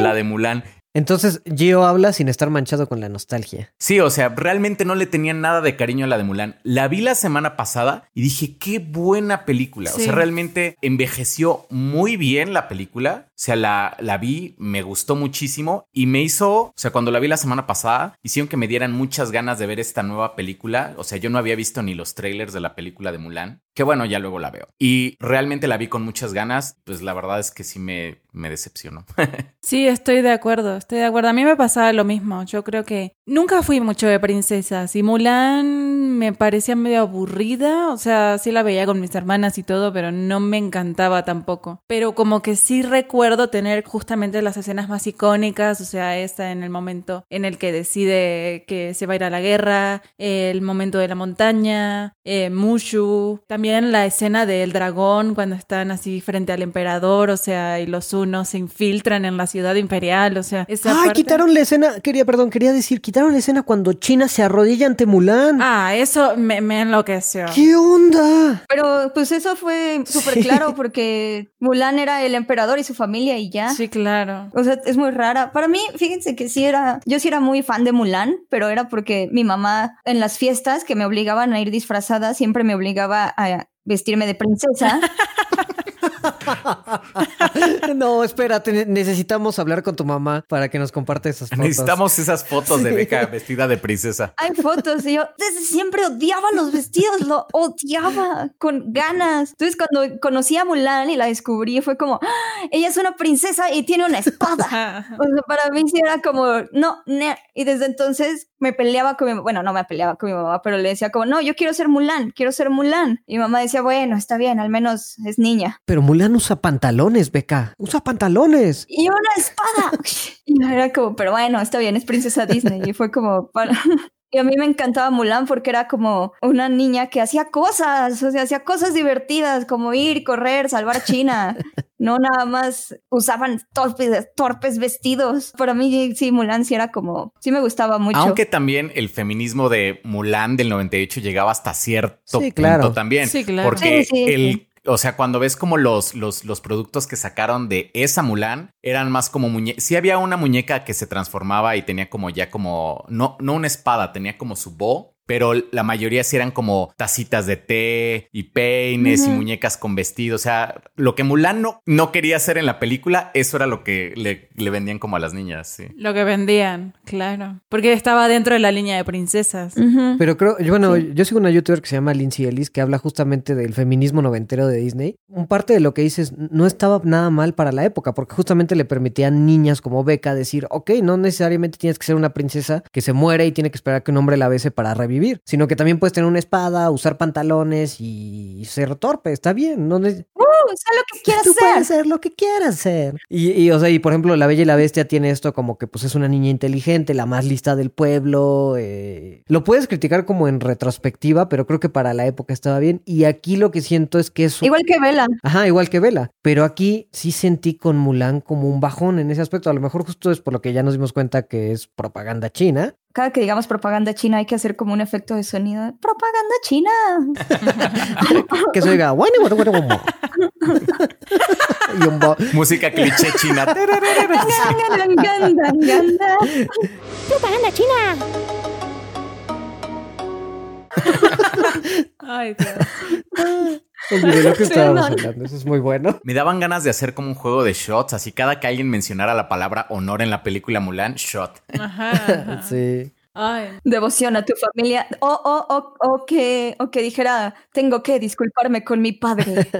la de Mulan. Entonces, Gio habla sin estar manchado con la nostalgia. Sí, o sea, realmente no le tenía nada de cariño a la de Mulan. La vi la semana pasada y dije, qué buena película. O sea, realmente envejeció muy bien la película. O sea, la, la vi, me gustó muchísimo y me hizo, o sea, cuando la vi la semana pasada, hicieron que me dieran muchas ganas de ver esta nueva película. O sea, yo no había visto ni los trailers de la película de Mulan, que bueno, ya luego la veo. Y realmente la vi con muchas ganas, pues la verdad es que sí me, me decepcionó. Sí, estoy de acuerdo, estoy de acuerdo. A mí me pasaba lo mismo. Yo creo que nunca fui mucho de princesas y Mulan me parecía medio aburrida. O sea, sí la veía con mis hermanas y todo, pero no me encantaba tampoco. Pero como que sí recuerdo tener justamente las escenas más icónicas, o sea, esta en el momento en el que decide que se va a ir a la guerra, el momento de la montaña, eh, Mushu, también la escena del dragón cuando están así frente al emperador, o sea, y los unos se infiltran en la ciudad imperial, o sea, esa ¡Ay, parte- quitaron la escena! Quería, perdón, quería decir, quitaron la escena cuando China se arrodilla ante Mulan. Ah, eso me, me enloqueció. ¿Qué onda? Pero pues eso fue súper Sí. claro porque Mulan era el emperador y su familia y ya. Sí, claro. O sea, es muy rara. Para mí, fíjense que sí era, yo sí era muy fan de Mulan, pero era porque mi mamá en las fiestas que me obligaban a ir disfrazada, siempre me obligaba a vestirme de princesa. [LAUGHS] no, espérate, ne- necesitamos hablar con tu mamá para que nos comparte esas fotos. Necesitamos esas fotos de Sí. Beca vestida de princesa. Hay fotos y yo desde siempre odiaba los vestidos, lo odiaba con ganas. Entonces cuando conocí a Mulan y la descubrí fue como, "Ah, ella es una princesa y tiene una espada. [LAUGHS] O sea, para mí sí era como, no, ne. y desde entonces me peleaba con mi bueno, no me peleaba con mi mamá, pero le decía como, no, yo quiero ser Mulan, quiero ser Mulan. Y mi mamá decía, bueno, está bien, al menos es niña. Pero Mulan usa pantalones, Beca. Usa pantalones. Y una espada. [LAUGHS] y era como, pero bueno, está bien, es princesa Disney. Y fue como, para... Y a mí me encantaba Mulan porque era como una niña que hacía cosas, o sea, hacía cosas divertidas, como ir, correr, salvar a China. [LAUGHS] No nada más usaban torpes, torpes vestidos. Para mí, sí, Mulan sí era como, sí me gustaba mucho. Aunque también el feminismo de Mulan del 98 llegaba hasta cierto Sí, punto claro. también. Sí, claro. Porque Sí, sí, el, sí. O sea, cuando ves como los, los, los productos que sacaron de esa Mulan eran más como muñecas. Sí había una muñeca que se transformaba y tenía como ya como, no, no una espada, tenía como su bo. Pero la mayoría sí eran como tacitas de té y peines y muñecas con vestido. O sea, lo que Mulan no, no quería hacer en la película, eso era lo que le, le vendían como a las niñas. Sí. Lo que vendían, claro. Porque estaba dentro de la línea de princesas. Pero creo, yo, bueno, yo sigo una youtuber que se llama Lindsay Ellis que habla justamente del feminismo noventero de Disney. Un parte de lo que dices no estaba nada mal para la época, porque justamente le permitían niñas como Beca decir, ok, no necesariamente tienes que ser una princesa que se muere y tiene que esperar que un hombre la bese para revivir, sino que también puedes tener una espada, usar pantalones y ser torpe, está bien. No Uh, sé lo que quieras Tú puedes ser. lo que quieras ser. Y, y, o sea, y por ejemplo, La Bella y la Bestia tiene esto como que pues es una niña inteligente, la más lista del pueblo. eh, Lo puedes criticar como en retrospectiva, pero creo que para la época estaba bien. Y aquí lo que siento es que eso... Igual que Bella. Ajá, igual que Vela. Pero aquí sí sentí con Mulan como un bajón en ese aspecto. A lo mejor justo es por lo que ya nos dimos cuenta que es propaganda china. Cada que digamos propaganda china hay que hacer como un efecto de sonido. Propaganda china. [LAUGHS] Que se oiga... "Guani, guani, guani, guani". y un Música cliché china. [LAUGHS] propaganda china. Ay, Dios. Olvidé lo que [LAUGHS] estábamos Perdón. hablando. Eso es muy bueno. [LAUGHS] Me daban ganas de hacer como un juego de shots, así cada que alguien mencionara la palabra honor en la película Mulan, shot. [LAUGHS] Ajá, ajá. Sí. Ay, Devoción a tu familia. O, o, o, o, que, o que dijera, tengo que disculparme con mi padre.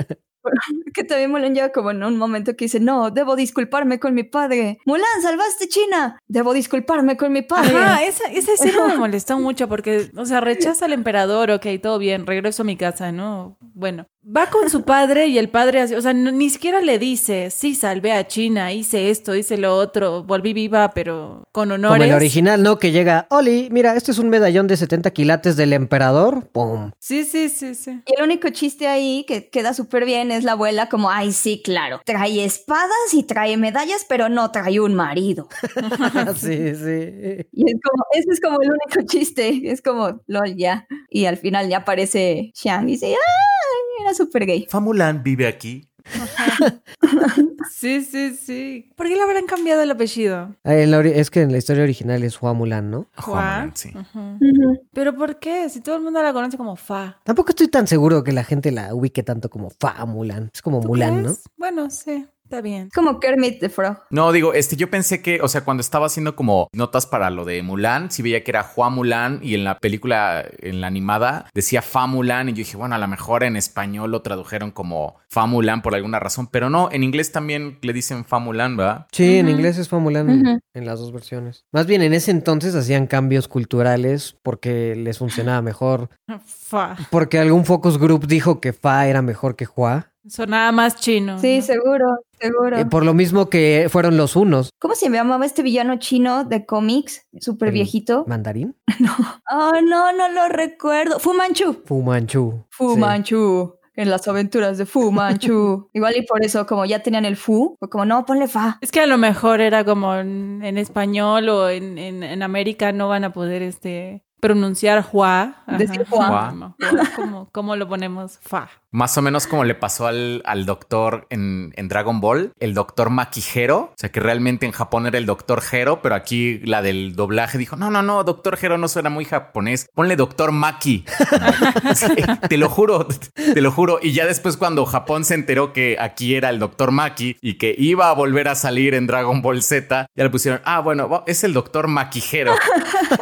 que también Mulan llega como en un momento que dice, no, debo disculparme con mi padre. Mulan, salvaste China. Debo disculparme con mi padre. Ajá, esa, esa escena me molestó mucho porque, o sea, rechaza al emperador, ok, todo bien, regreso a mi casa, ¿no? Bueno, va con su padre y el padre, o sea, no- ni siquiera le dice, sí, salvé a China, hice esto, hice lo otro, volví viva, pero con honores. Como el original, ¿no? Que llega, Oli, mira, este es un medallón de 70 quilates del emperador. ¡Pum! Sí, sí, sí, sí. Y el único chiste ahí que queda súper bien es la abuela como, ay, sí, claro, trae espadas y trae medallas, pero no trae un marido. [LAUGHS] sí, sí. Y es como, ese es como el único chiste, es como, lol, ya. Y al final ya aparece Xiang y dice, ay, era súper gay. Fa Mulan vive aquí. [LAUGHS] Sí, sí, sí. ¿Por qué le habrán cambiado el apellido? Ah, en la es que en la historia original es Hua Mulan, ¿no? Hua Mulan, sí. ¿Pero por qué? Si todo el mundo la conoce como Fa. Tampoco estoy tan seguro que la gente la ubique tanto como Fa Mulan. Es como ¿Tú Mulan, ¿no? Bueno, sí, está bien. Como Kermit the Frog. No, digo, este, yo pensé que, o sea, cuando estaba haciendo como notas para lo de Mulan, sí veía que era Hua Mulan y en la película, en la animada, decía Fa Mulan y yo dije, bueno, a lo mejor en español lo tradujeron como Fa Mulan por alguna razón, pero no, en inglés también le dicen Fa Mulan, ¿verdad? Sí, en inglés es Fa Mulan en las dos versiones. Más bien, en ese entonces hacían cambios culturales porque les funcionaba mejor. Fa. Porque algún focus group dijo que Fa era mejor que Hua. Sonaba más chino. Sí, ¿no? seguro, seguro. Eh, por lo mismo que fueron los unos. ¿Cómo se llamaba este villano chino de cómics? Súper viejito. ¿Mandarín? [LAUGHS] Oh, no, no lo recuerdo. Fu Manchu. Fu Manchu. Fu Sí. Manchu. En las aventuras de Fu [LAUGHS] Manchu. Igual y por eso, como ya tenían el Fu, fue como, no, ponle Fa. Es que a lo mejor era como en, en español o en, en, en América no van a poder este pronunciar Hua. Decir Hua. Como, como- ¿Cómo lo ponemos? Fa. Más o menos como le pasó al, al doctor en, en Dragon Ball, el doctor Makihero. O sea, que realmente en Japón era el doctor Hero, pero aquí la del doblaje dijo, no, no, no, doctor Hero no suena muy japonés. Ponle doctor Maki. [LAUGHS] Sí, te lo juro, te lo juro. Y ya después cuando Japón se enteró que aquí era el doctor Maki y que iba a volver a salir en Dragon Ball Z, ya le pusieron, ah, bueno, es el doctor Makihero. [LAUGHS]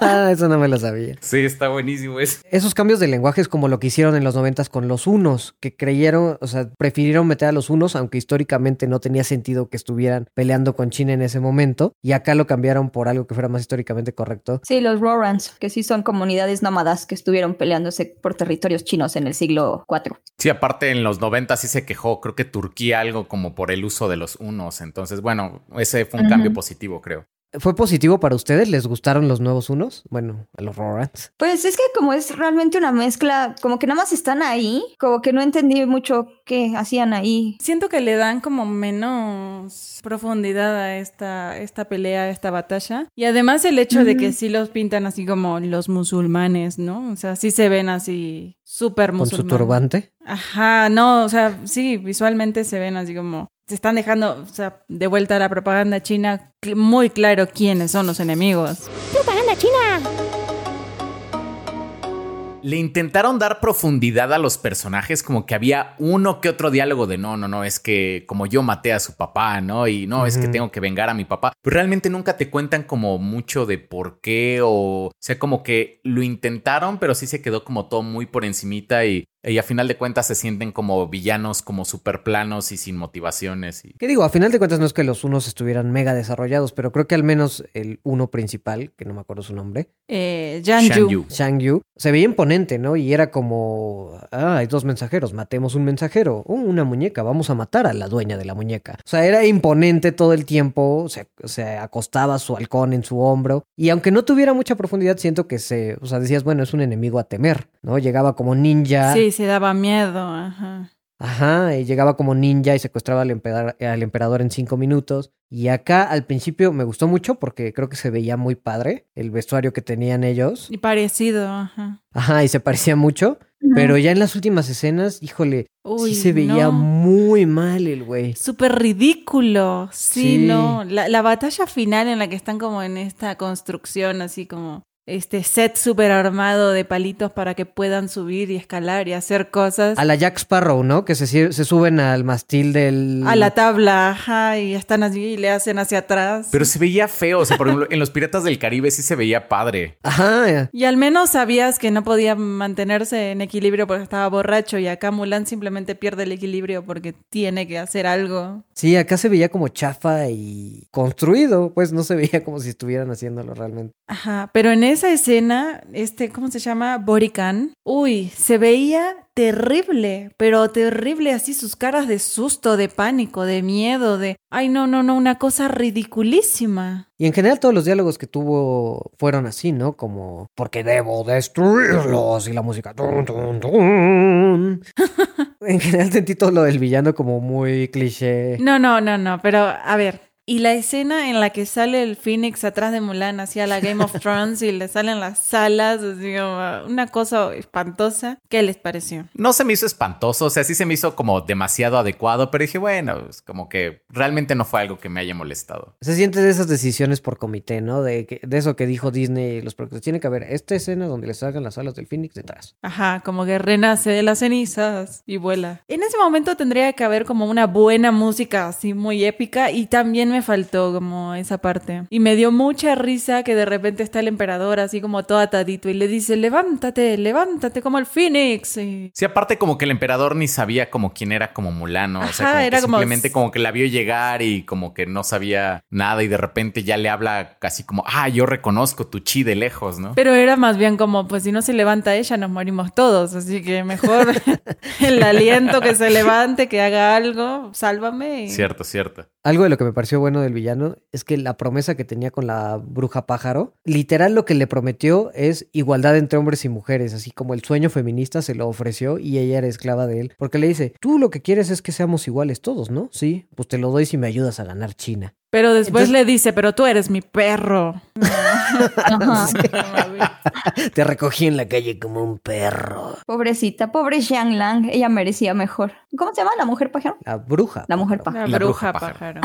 Ah, eso no me lo sabía. Sí, está buenísimo. Es Esos cambios de lenguaje es como lo que hicieron en los noventas con los unos, que creyeron, o sea, prefirieron meter a los unos, aunque históricamente no tenía sentido que estuvieran peleando con China en ese momento, y acá lo cambiaron por algo que fuera más históricamente correcto. Sí, los Rorans, que sí son comunidades nómadas que estuvieron peleándose por territorios chinos en el siglo IV. Sí, aparte en los 90 sí se quejó, creo que Turquía algo como por el uso de los unos. Entonces, bueno, ese fue un cambio positivo, creo. ¿Fue positivo para ustedes? ¿Les gustaron los nuevos unos? Bueno, a los Rorans. Pues es que como es realmente una mezcla, como que nada más están ahí, como que no entendí mucho qué hacían ahí. Siento que le dan como menos profundidad a esta, esta pelea, a esta batalla. Y además el hecho de que sí los pintan así como los musulmanes, ¿no? O sea, sí se ven así súper Con su musulmanes. turbante. Ajá, no, o sea, sí, visualmente se ven así como se están dejando, o sea, de vuelta a la propaganda china, muy claro quiénes son los enemigos. ¡Propaganda china! Le intentaron dar profundidad a los personajes, como que había uno que otro diálogo de no, no, no, es que como yo maté a su papá, ¿no? Y no, es que tengo que vengar a mi papá. Pero realmente nunca te cuentan como mucho de por qué o, o sea, como que lo intentaron, pero sí se quedó como todo muy por encimita y, y a final de cuentas se sienten como villanos, como super planos y sin motivaciones. Y... Que digo, a final de cuentas no es que los unos estuvieran mega desarrollados, pero creo que al menos el uno principal, que no me acuerdo su nombre, Eh. Yu. Shang Yu, se veía imponente, ¿no? Y era como, ah, hay dos mensajeros, matemos un mensajero, oh, una muñeca, vamos a matar a la dueña de la muñeca. O sea, era imponente todo el tiempo, se, se acostaba su halcón en su hombro, y aunque no tuviera mucha profundidad, siento que se, o sea, decías, bueno, es un enemigo a temer, ¿no? Llegaba como ninja. Sí, se daba miedo, ajá. Ajá, y llegaba como ninja y secuestraba al emperador, al emperador en cinco minutos. Y acá al principio me gustó mucho porque creo que se veía muy padre el vestuario que tenían ellos. Y parecido, ajá. Ajá, y se parecía mucho. Pero ya en las últimas escenas, híjole, Uy, sí se veía no. muy mal el güey. Súper ridículo, sí, Sí. no. La, la batalla final en la que están como en esta construcción, así como este set súper armado de palitos para que puedan subir y escalar y hacer cosas. A la Jack Sparrow, ¿no? Que se, se suben al mastil del... A la tabla, ajá, y están allí y le hacen hacia atrás. Pero se veía feo. O sea, por ejemplo, en los Piratas del Caribe sí se veía padre. Ajá. Y al menos sabías que no podía mantenerse en equilibrio porque estaba borracho y acá Mulan simplemente pierde el equilibrio porque tiene que hacer algo. Sí, acá se veía como chafa y construido, pues no se veía como si estuvieran haciéndolo realmente. Ajá, pero en esa escena, este, ¿cómo se llama? Borican. Uy, se veía terrible, pero terrible así sus caras de susto, de pánico, de miedo, de... Ay, no, no, no, una cosa ridiculísima. Y en general todos los diálogos que tuvo fueron así, ¿no? Como, porque debo destruirlos y la música. tun, tun, tun. [LAUGHS] en general sentí todo lo del villano como muy cliché. No, no, no, no, pero a ver. Y la escena en la que sale el Phoenix atrás de Mulan hacia la Game of [LAUGHS] Thrones y le salen las alas, así como una cosa espantosa. ¿Qué les pareció? No se me hizo espantoso, o sea, sí se me hizo como demasiado adecuado, pero dije, bueno, es como que realmente no fue algo que me haya molestado. Se siente de esas decisiones por comité, ¿no? De, que, de eso que dijo Disney, los productores. Tiene que haber esta escena donde le salgan las alas del Phoenix detrás. Ajá, como que renace de las cenizas y vuela. En ese momento tendría que haber como una buena música así muy épica y también me faltó como esa parte. Y me dio mucha risa que de repente está el emperador así como todo atadito y le dice, levántate, levántate como el Phoenix. Y... Sí, aparte como que el emperador ni sabía como quién era como Mulano, o sea, Ajá, como era que como- simplemente como que la vio llegar y como que no sabía nada y de repente ya le habla casi como, ah, yo reconozco tu chi de lejos, ¿no? Pero era más bien como, pues si no se levanta ella, nos morimos todos. Así que mejor [LAUGHS] [LAUGHS] el aliento que se levante, que haga algo, sálvame. y- Cierto, cierto. Algo de lo que me pareció bueno del villano es que la promesa que tenía con la bruja pájaro, literal lo que le prometió es igualdad entre hombres y mujeres, así como el sueño feminista se lo ofreció y ella era esclava de él, porque le dice, tú lo que quieres es que seamos iguales todos, ¿no? Sí, pues te lo doy si me ayudas a ganar China. Pero después Entonces- le dice, pero tú eres mi perro. [LAUGHS] Ajá. [LAUGHS] Te recogí en la calle como un perro. Pobrecita, pobre Xiang Lang, ella merecía mejor. ¿Cómo se llama la mujer pájaro? La bruja. La mujer pájaro. La, La bruja, pájaro.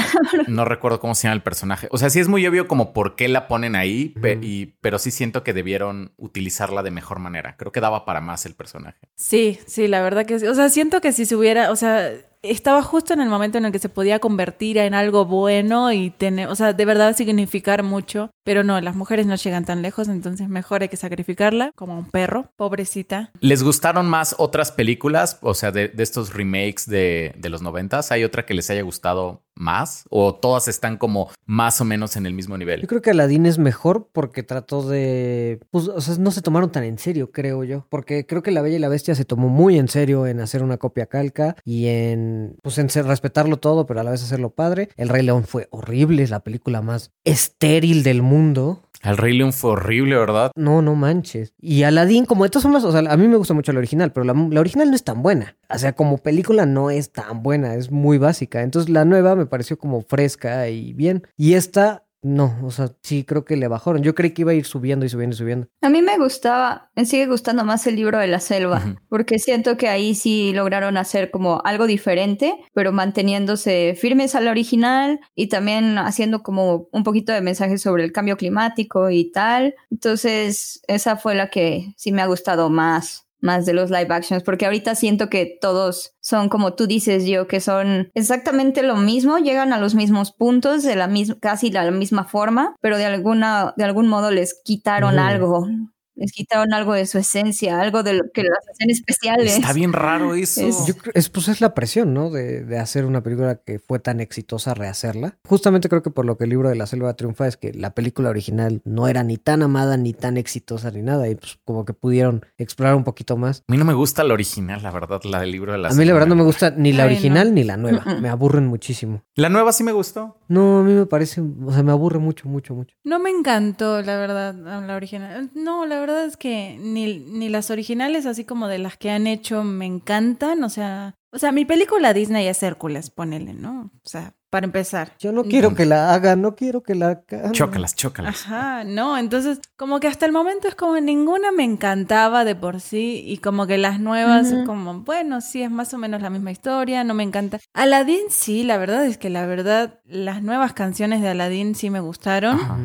No recuerdo cómo se llama el personaje. O sea, sí es muy obvio como por qué la ponen ahí, pe- Ujú. y, pero sí siento que debieron utilizarla de mejor manera. Creo que daba para más el personaje. Sí, sí, la verdad que sí. O sea, siento que si se hubiera, o sea, estaba justo en el momento en el que se podía convertir en algo bueno y tener, o sea, de verdad significar mucho. Pero no, las mujeres no llegan tan lejos, entonces mejor hay que sacrificarla como un perro, pobrecita. ¿Les gustaron más otras películas? O sea, de, de estos remakes de, de los noventas. ¿Hay otra que les haya gustado más? ¿O todas están como más o menos en el mismo Yo nivel? creo que Aladdin es mejor porque trató de... Pues, o sea, no se tomaron tan en serio, creo yo. Porque creo que La Bella y la Bestia se tomó muy en serio en hacer una copia calca y en... Pues en ser- respetarlo todo, pero a la vez hacerlo padre. El Rey León fue horrible, es la película más estéril del mundo. El Rey León fue horrible, ¿verdad? No, no manches. Y Aladdin, como de todas formas, o sea, a mí me gusta mucho la original, pero la, la original no es tan buena. O sea, como película no es tan buena, es muy básica. Entonces la nueva me pareció como fresca y bien. Y esta, no, o sea, sí creo que le bajaron. Yo creí que iba a ir subiendo y subiendo y subiendo. A mí me gustaba, me sigue gustando más el libro de la selva, porque siento que ahí sí lograron hacer como algo diferente, pero manteniéndose firmes al original y también haciendo como un poquito de mensaje sobre el cambio climático y tal. Entonces, esa fue la que sí me ha gustado más más de los live actions, porque ahorita siento que todos son como tú dices yo, que son exactamente lo mismo, llegan a los mismos puntos de la misma, casi la misma forma, pero de alguna, de algún modo les quitaron algo, les quitaron algo de su esencia, algo de lo que las hacen especiales. Está bien raro [LAUGHS] eso. Es- Yo creo, es, pues es la presión, ¿no? De, de hacer una película que fue tan exitosa, rehacerla. Justamente creo que por lo que el libro de la selva triunfa es que la película original no era ni tan amada, ni tan exitosa, ni nada. Y pues como que pudieron explorar un poquito más. A mí no me gusta la original, la verdad, la del libro de la A mí la verdad no me gusta ni la Ay, original no. ni la nueva. Me aburren muchísimo. La nueva sí me gustó. No, a mí me parece, o sea, me aburre mucho, mucho, mucho. No me encantó, la verdad, la original. No, la verdad es que ni, ni las originales, así como de las que han hecho, me encantan. O sea, o sea, mi película Disney es Hércules, ponele, ¿no? O sea, para empezar. Yo no quiero que la hagan, no quiero que la hagan. Chócalas, chócalas. Ajá, no, entonces como que hasta el momento es como ninguna me encantaba de por sí y como que las nuevas Ujú. como, bueno, sí es más o menos la misma historia, no me encanta. Aladdin sí, la verdad es que la verdad las nuevas canciones de Aladdin sí me gustaron, Ajá.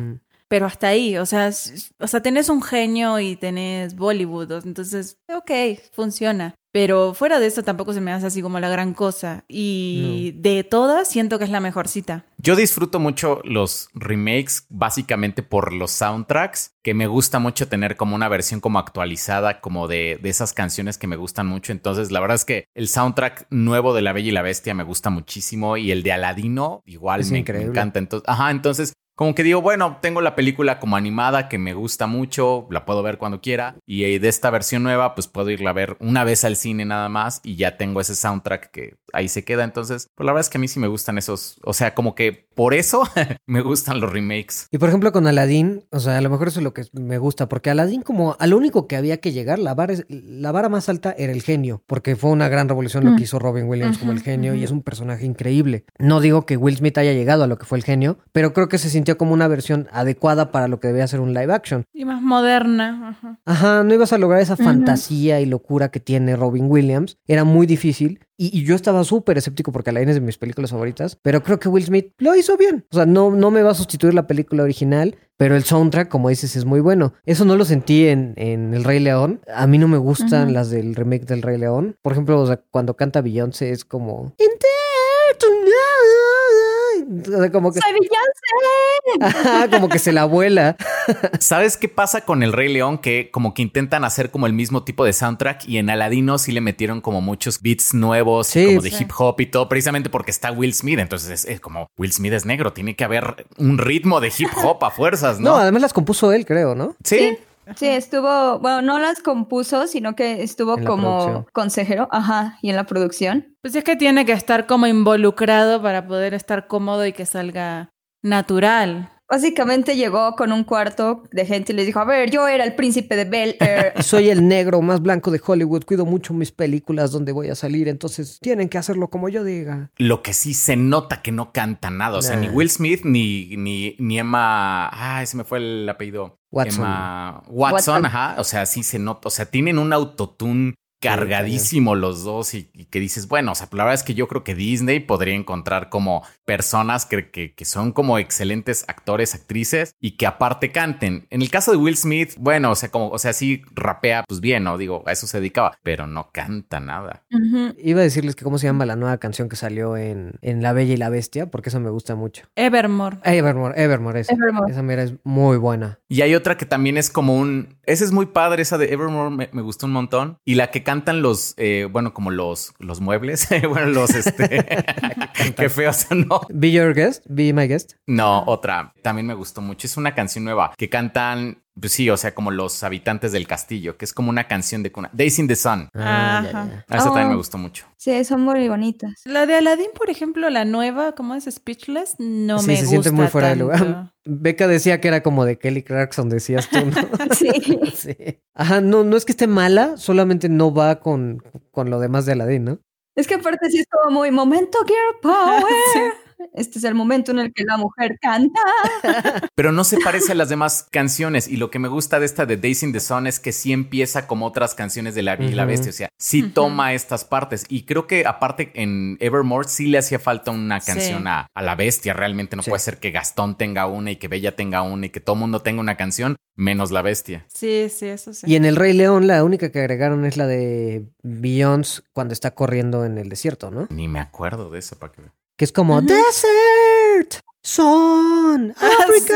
Pero hasta ahí, o sea, o sea, tenés un genio y tenés Bollywood, entonces, ok, funciona. Pero fuera de eso tampoco se me hace así como la gran cosa. Y de todas, siento que es la mejorcita. Yo disfruto mucho los remakes básicamente por los soundtracks, que me gusta mucho tener como una versión como actualizada, como de, de esas canciones que me gustan mucho. Entonces, la verdad es que el soundtrack nuevo de La Bella y la Bestia me gusta muchísimo y el de Aladino igual Es me, me encanta. Entonces, ajá, entonces como que digo, bueno, tengo la película como animada que me gusta mucho, la puedo ver cuando quiera y eh, de esta versión nueva pues puedo irla a ver una vez al cine nada más y ya tengo ese soundtrack que ahí se queda. Entonces, pues la verdad es que a mí sí me gustan esos, o sea, como que por eso [LAUGHS] me gustan los remakes. Y por ejemplo con Aladdin, o sea, a lo mejor eso es lo que me gusta, porque Aladdin como a lo único que había que llegar, la vara, es- la vara más alta era el genio, porque fue una gran revolución lo que hizo Robin Williams como el genio y es un personaje increíble. No digo que Will Smith haya llegado a lo que fue el genio, pero creo que se sintió como una versión adecuada para lo que debía ser un live action. Y más moderna. Ajá. Ajá, no ibas a lograr esa fantasía y locura que tiene Robin Williams. Era muy difícil. Y, y yo estaba súper escéptico porque Aladdin es de mis películas favoritas. Pero creo que Will Smith lo hizo bien. O sea, no, no me va a sustituir la película original. Pero el soundtrack, como dices, es muy bueno. Eso no lo sentí en, en El Rey León. A mí no me gustan las del remake del Rey León. Por ejemplo, o sea, cuando canta Beyoncé es como... O sea, como que, ¡Soy Beyoncé! Ajá, como que se la vuela. ¿Sabes qué pasa con el Rey León? Que como que intentan hacer como el mismo tipo de soundtrack y en Aladino sí le metieron como muchos beats nuevos y Sí, como de sí. hip hop y todo, precisamente porque está Will Smith. Entonces es, es como Will Smith es negro, tiene que haber un ritmo de hip hop a fuerzas, No, ¿no? además las compuso él, creo, ¿no? sí. Sí, estuvo, bueno, no las compuso, sino que estuvo como producción. consejero, ajá, y en la producción. Pues es que tiene que estar como involucrado para poder estar cómodo y que salga natural. Básicamente llegó con un cuarto de gente y les dijo, a ver, yo era el príncipe de Bel Air. [LAUGHS] Soy el negro más blanco de Hollywood, cuido mucho mis películas donde voy a salir, entonces tienen que hacerlo como yo diga. Lo que sí se nota que no canta nada. O sea, Nah. ni Will Smith ni, ni, ni Emma. Ay, se me fue el apellido. Watson. Emma Watson, Watson. ajá. O sea, sí se nota. O sea, tienen un autotune cargadísimo los dos y, y que dices, bueno, o sea, la verdad es que yo creo que Disney podría encontrar como personas que, que, que son como excelentes actores, actrices y que aparte canten. En el caso de Will Smith, bueno, o sea, como, o sea, sí rapea, pues bien, ¿no? Digo, a eso se dedicaba, pero no canta nada. Iba a decirles que cómo se llama la nueva canción que salió en, en La Bella y la Bestia, porque eso me gusta mucho. Evermore. Evermore, Evermore, esa. Evermore. Esa mera es muy buena. Y hay otra que también es como un. Esa es muy padre, esa de Evermore me, me gustó un montón. Y la que cantan los, eh, bueno, como los, los muebles, [LAUGHS] bueno, los este. [LAUGHS] qué feos, ¿no? Be Your Guest, Be My Guest. No, otra. También me gustó mucho. Es una canción nueva que cantan, pues sí, o sea, como los habitantes del castillo, que es como una canción de cuna. Days in the Sun. Ah, Ajá. ya. Esa también Oh. me gustó mucho. Sí, son muy bonitas. La de Aladdin, por ejemplo, la nueva, ¿cómo es? Speechless, no sí, me se gusta siente muy fuera de lugar. [LAUGHS] Becca decía que era como de Kelly Clarkson, decías tú, ¿no? [LAUGHS] Sí. [LAUGHS] sí. Ajá, no, no es que esté mala, solamente no va con, con lo demás de Aladdin, ¿no? Es que aparte sí es como muy momento Girl Power. Sí. Este es el momento en el que la mujer canta. [LAUGHS] Pero no se parece a las demás canciones. Y lo que me gusta de esta de Days in the Sun es que sí empieza como otras canciones de La y la. Bestia. O sea, sí toma estas partes. Y creo que aparte en Evermore sí le hacía falta una Sí. canción a, a la bestia. Realmente no Sí. puede ser que Gastón tenga una y que Bella tenga una y que todo mundo tenga una canción, menos la bestia. Sí, sí, eso sí. Y en El Rey León, la única que agregaron es la de Beyoncé cuando está corriendo en el desierto, ¿no? Ni me acuerdo de eso para que Que es como. Desert, Ah, Africa.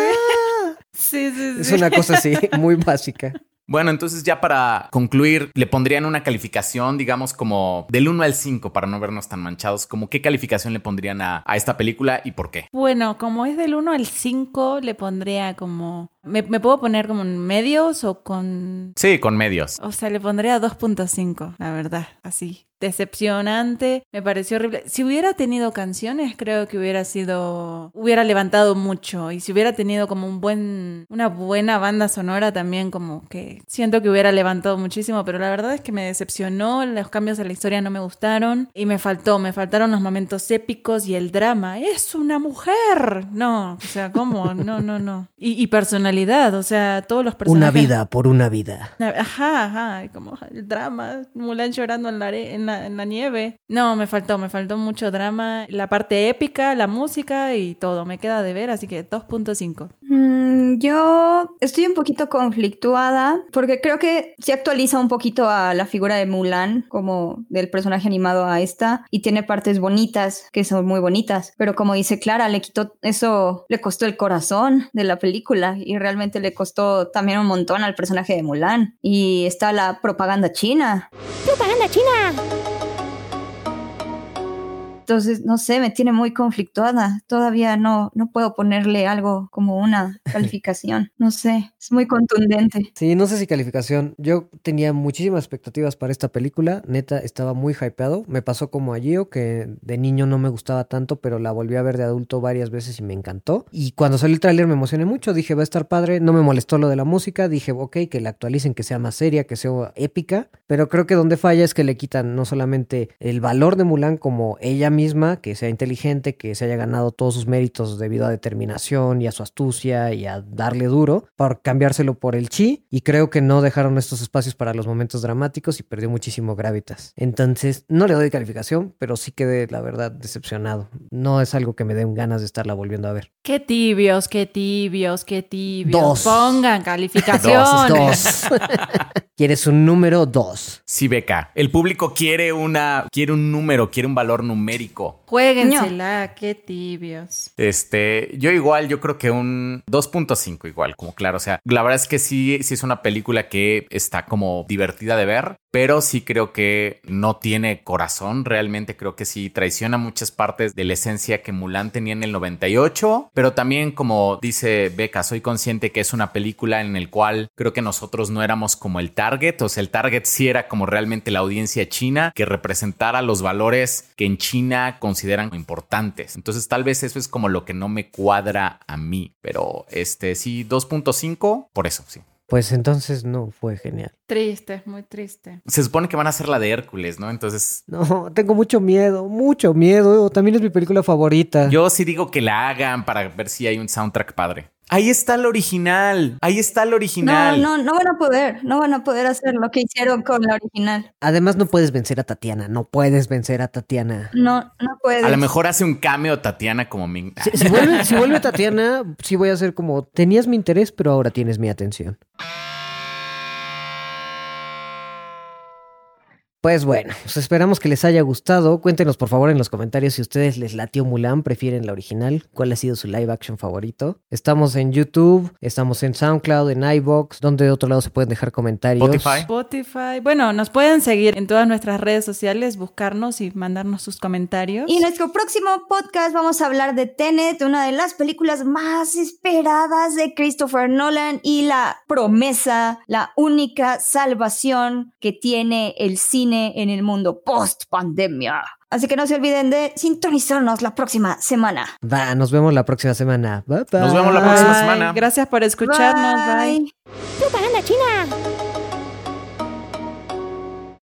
Sí, sí, sí. Es una cosa así, [LAUGHS] muy básica. Bueno, entonces ya para concluir, le pondrían una calificación, digamos, como del 1 al 5 para no vernos tan manchados. Como qué calificación le pondrían a, a esta película y por qué. Bueno, como es del 1 al 5, le pondría como... ¿Me, me puedo poner como en medios o con...? Sí, con medios. O sea, le pondría 2.5, la verdad, así. Decepcionante, me pareció horrible. Si hubiera tenido canciones, creo que hubiera sido, hubiera levantado mucho. Y si hubiera tenido como un buen, una buena banda sonora también, como que siento que hubiera levantado muchísimo. Pero la verdad es que me decepcionó, los cambios en la historia no me gustaron. Y me faltó, me faltaron los momentos épicos y el drama. ¡Es una mujer! No, o sea, ¿cómo? No, no, no. Y, y personalidad, o sea, todos los personajes. Una vida por una vida. Ajá, ajá, como el drama, Mulan llorando en la, en, la, en la nieve. No, me faltó, me faltó mucho drama. La parte épica, la música y todo, me queda de ver, así que 2.5. Mm, yo estoy un poquito conflictuada porque creo que se actualiza un poquito a la figura de Mulan como del personaje animado a esta y tiene partes bonitas que son muy bonitas, pero como dice Clara, le quitó eso, le costó el corazón de la película y realmente le costó también un montón al personaje de Mulan y está la propaganda china. ¡Propaganda china! Entonces, no sé, me tiene muy conflictuada. Todavía no, no puedo ponerle algo como una [LAUGHS] calificación. No sé, es muy contundente. Sí, no sé si calificación. Yo tenía muchísimas expectativas para esta película. Neta, estaba muy hypeado. Me pasó como a Gio, que de niño no me gustaba tanto, pero la volví a ver de adulto varias veces y me encantó. Y cuando salió el tráiler me emocioné mucho. Dije, va a estar padre. No me molestó lo de la música. Dije, ok, que la actualicen, que sea más seria, que sea épica. Pero creo que donde falla es que le quitan no solamente el valor de Mulan como ella misma, que sea inteligente, que se haya ganado todos sus méritos debido a determinación y a su astucia y a darle duro, por cambiárselo por el chi. Y creo que no dejaron estos espacios para los momentos dramáticos y perdió muchísimo gravitas. Entonces, no le doy calificación, pero sí quedé, la verdad, decepcionado. No es algo que me den ganas de estarla volviendo a ver. Qué tibios, qué tibios, qué tibios. Dos. Pongan calificaciones. Dos. [LAUGHS] ¿Quieres un número? Dos. Sí, Beca. El público quiere una, quiere un número, quiere un valor numérico. Juéguensela, qué tibios. Este, yo igual, yo creo que un 2.5 igual, como claro. O sea, la verdad es que sí, sí es una película que está como divertida de ver, pero sí creo que no tiene corazón. Realmente creo que sí traiciona muchas partes de la esencia que Mulan tenía en el 98, pero también como dice Beca, soy consciente que es una película en el cual creo que nosotros no éramos como el target, o sea, el target sí era como realmente la audiencia china que representara los valores que en China consideran importantes. Entonces tal vez eso es como lo que no me cuadra a mí, pero este sí 2.5 por eso, sí. Pues entonces no fue genial. Triste, muy triste. Se supone que van a hacer la de Hércules, ¿no? Entonces No, tengo mucho miedo, mucho miedo. También es mi película favorita. yo sí digo que la hagan para ver si hay un soundtrack padre. Ahí está el original, ahí está el No, original. no, no van a poder, no van a poder hacer lo que hicieron con la original. Además, no puedes vencer a Tatiana. No puedes vencer a Tatiana. No, no puedes. A lo mejor hace un cameo Tatiana como Ming. Si, si vuelve, si vuelve Tatiana, sí voy a hacer como, tenías mi interés, pero ahora tienes mi atención. Pues bueno, pues esperamos que les haya gustado. Cuéntenos por favor en los comentarios si ustedes les latió Mulan, prefieren la original, cuál ha sido su live action favorito. Estamos en YouTube, estamos en SoundCloud, en iBox, donde de otro lado se pueden dejar comentarios. Spotify. Spotify. Bueno, nos pueden seguir en todas nuestras redes sociales, buscarnos y mandarnos sus comentarios. Y en nuestro próximo podcast vamos a hablar de Tenet, una de las películas más esperadas de Christopher Nolan y la promesa, la única salvación que tiene el cine en el mundo post pandemia. Así que no se olviden de sintonizarnos la próxima semana. Va, nos vemos la próxima semana. Bye, bye. Nos vemos la próxima Bye. semana. Gracias por escucharnos. bye. Bye. ¡Propaganda china!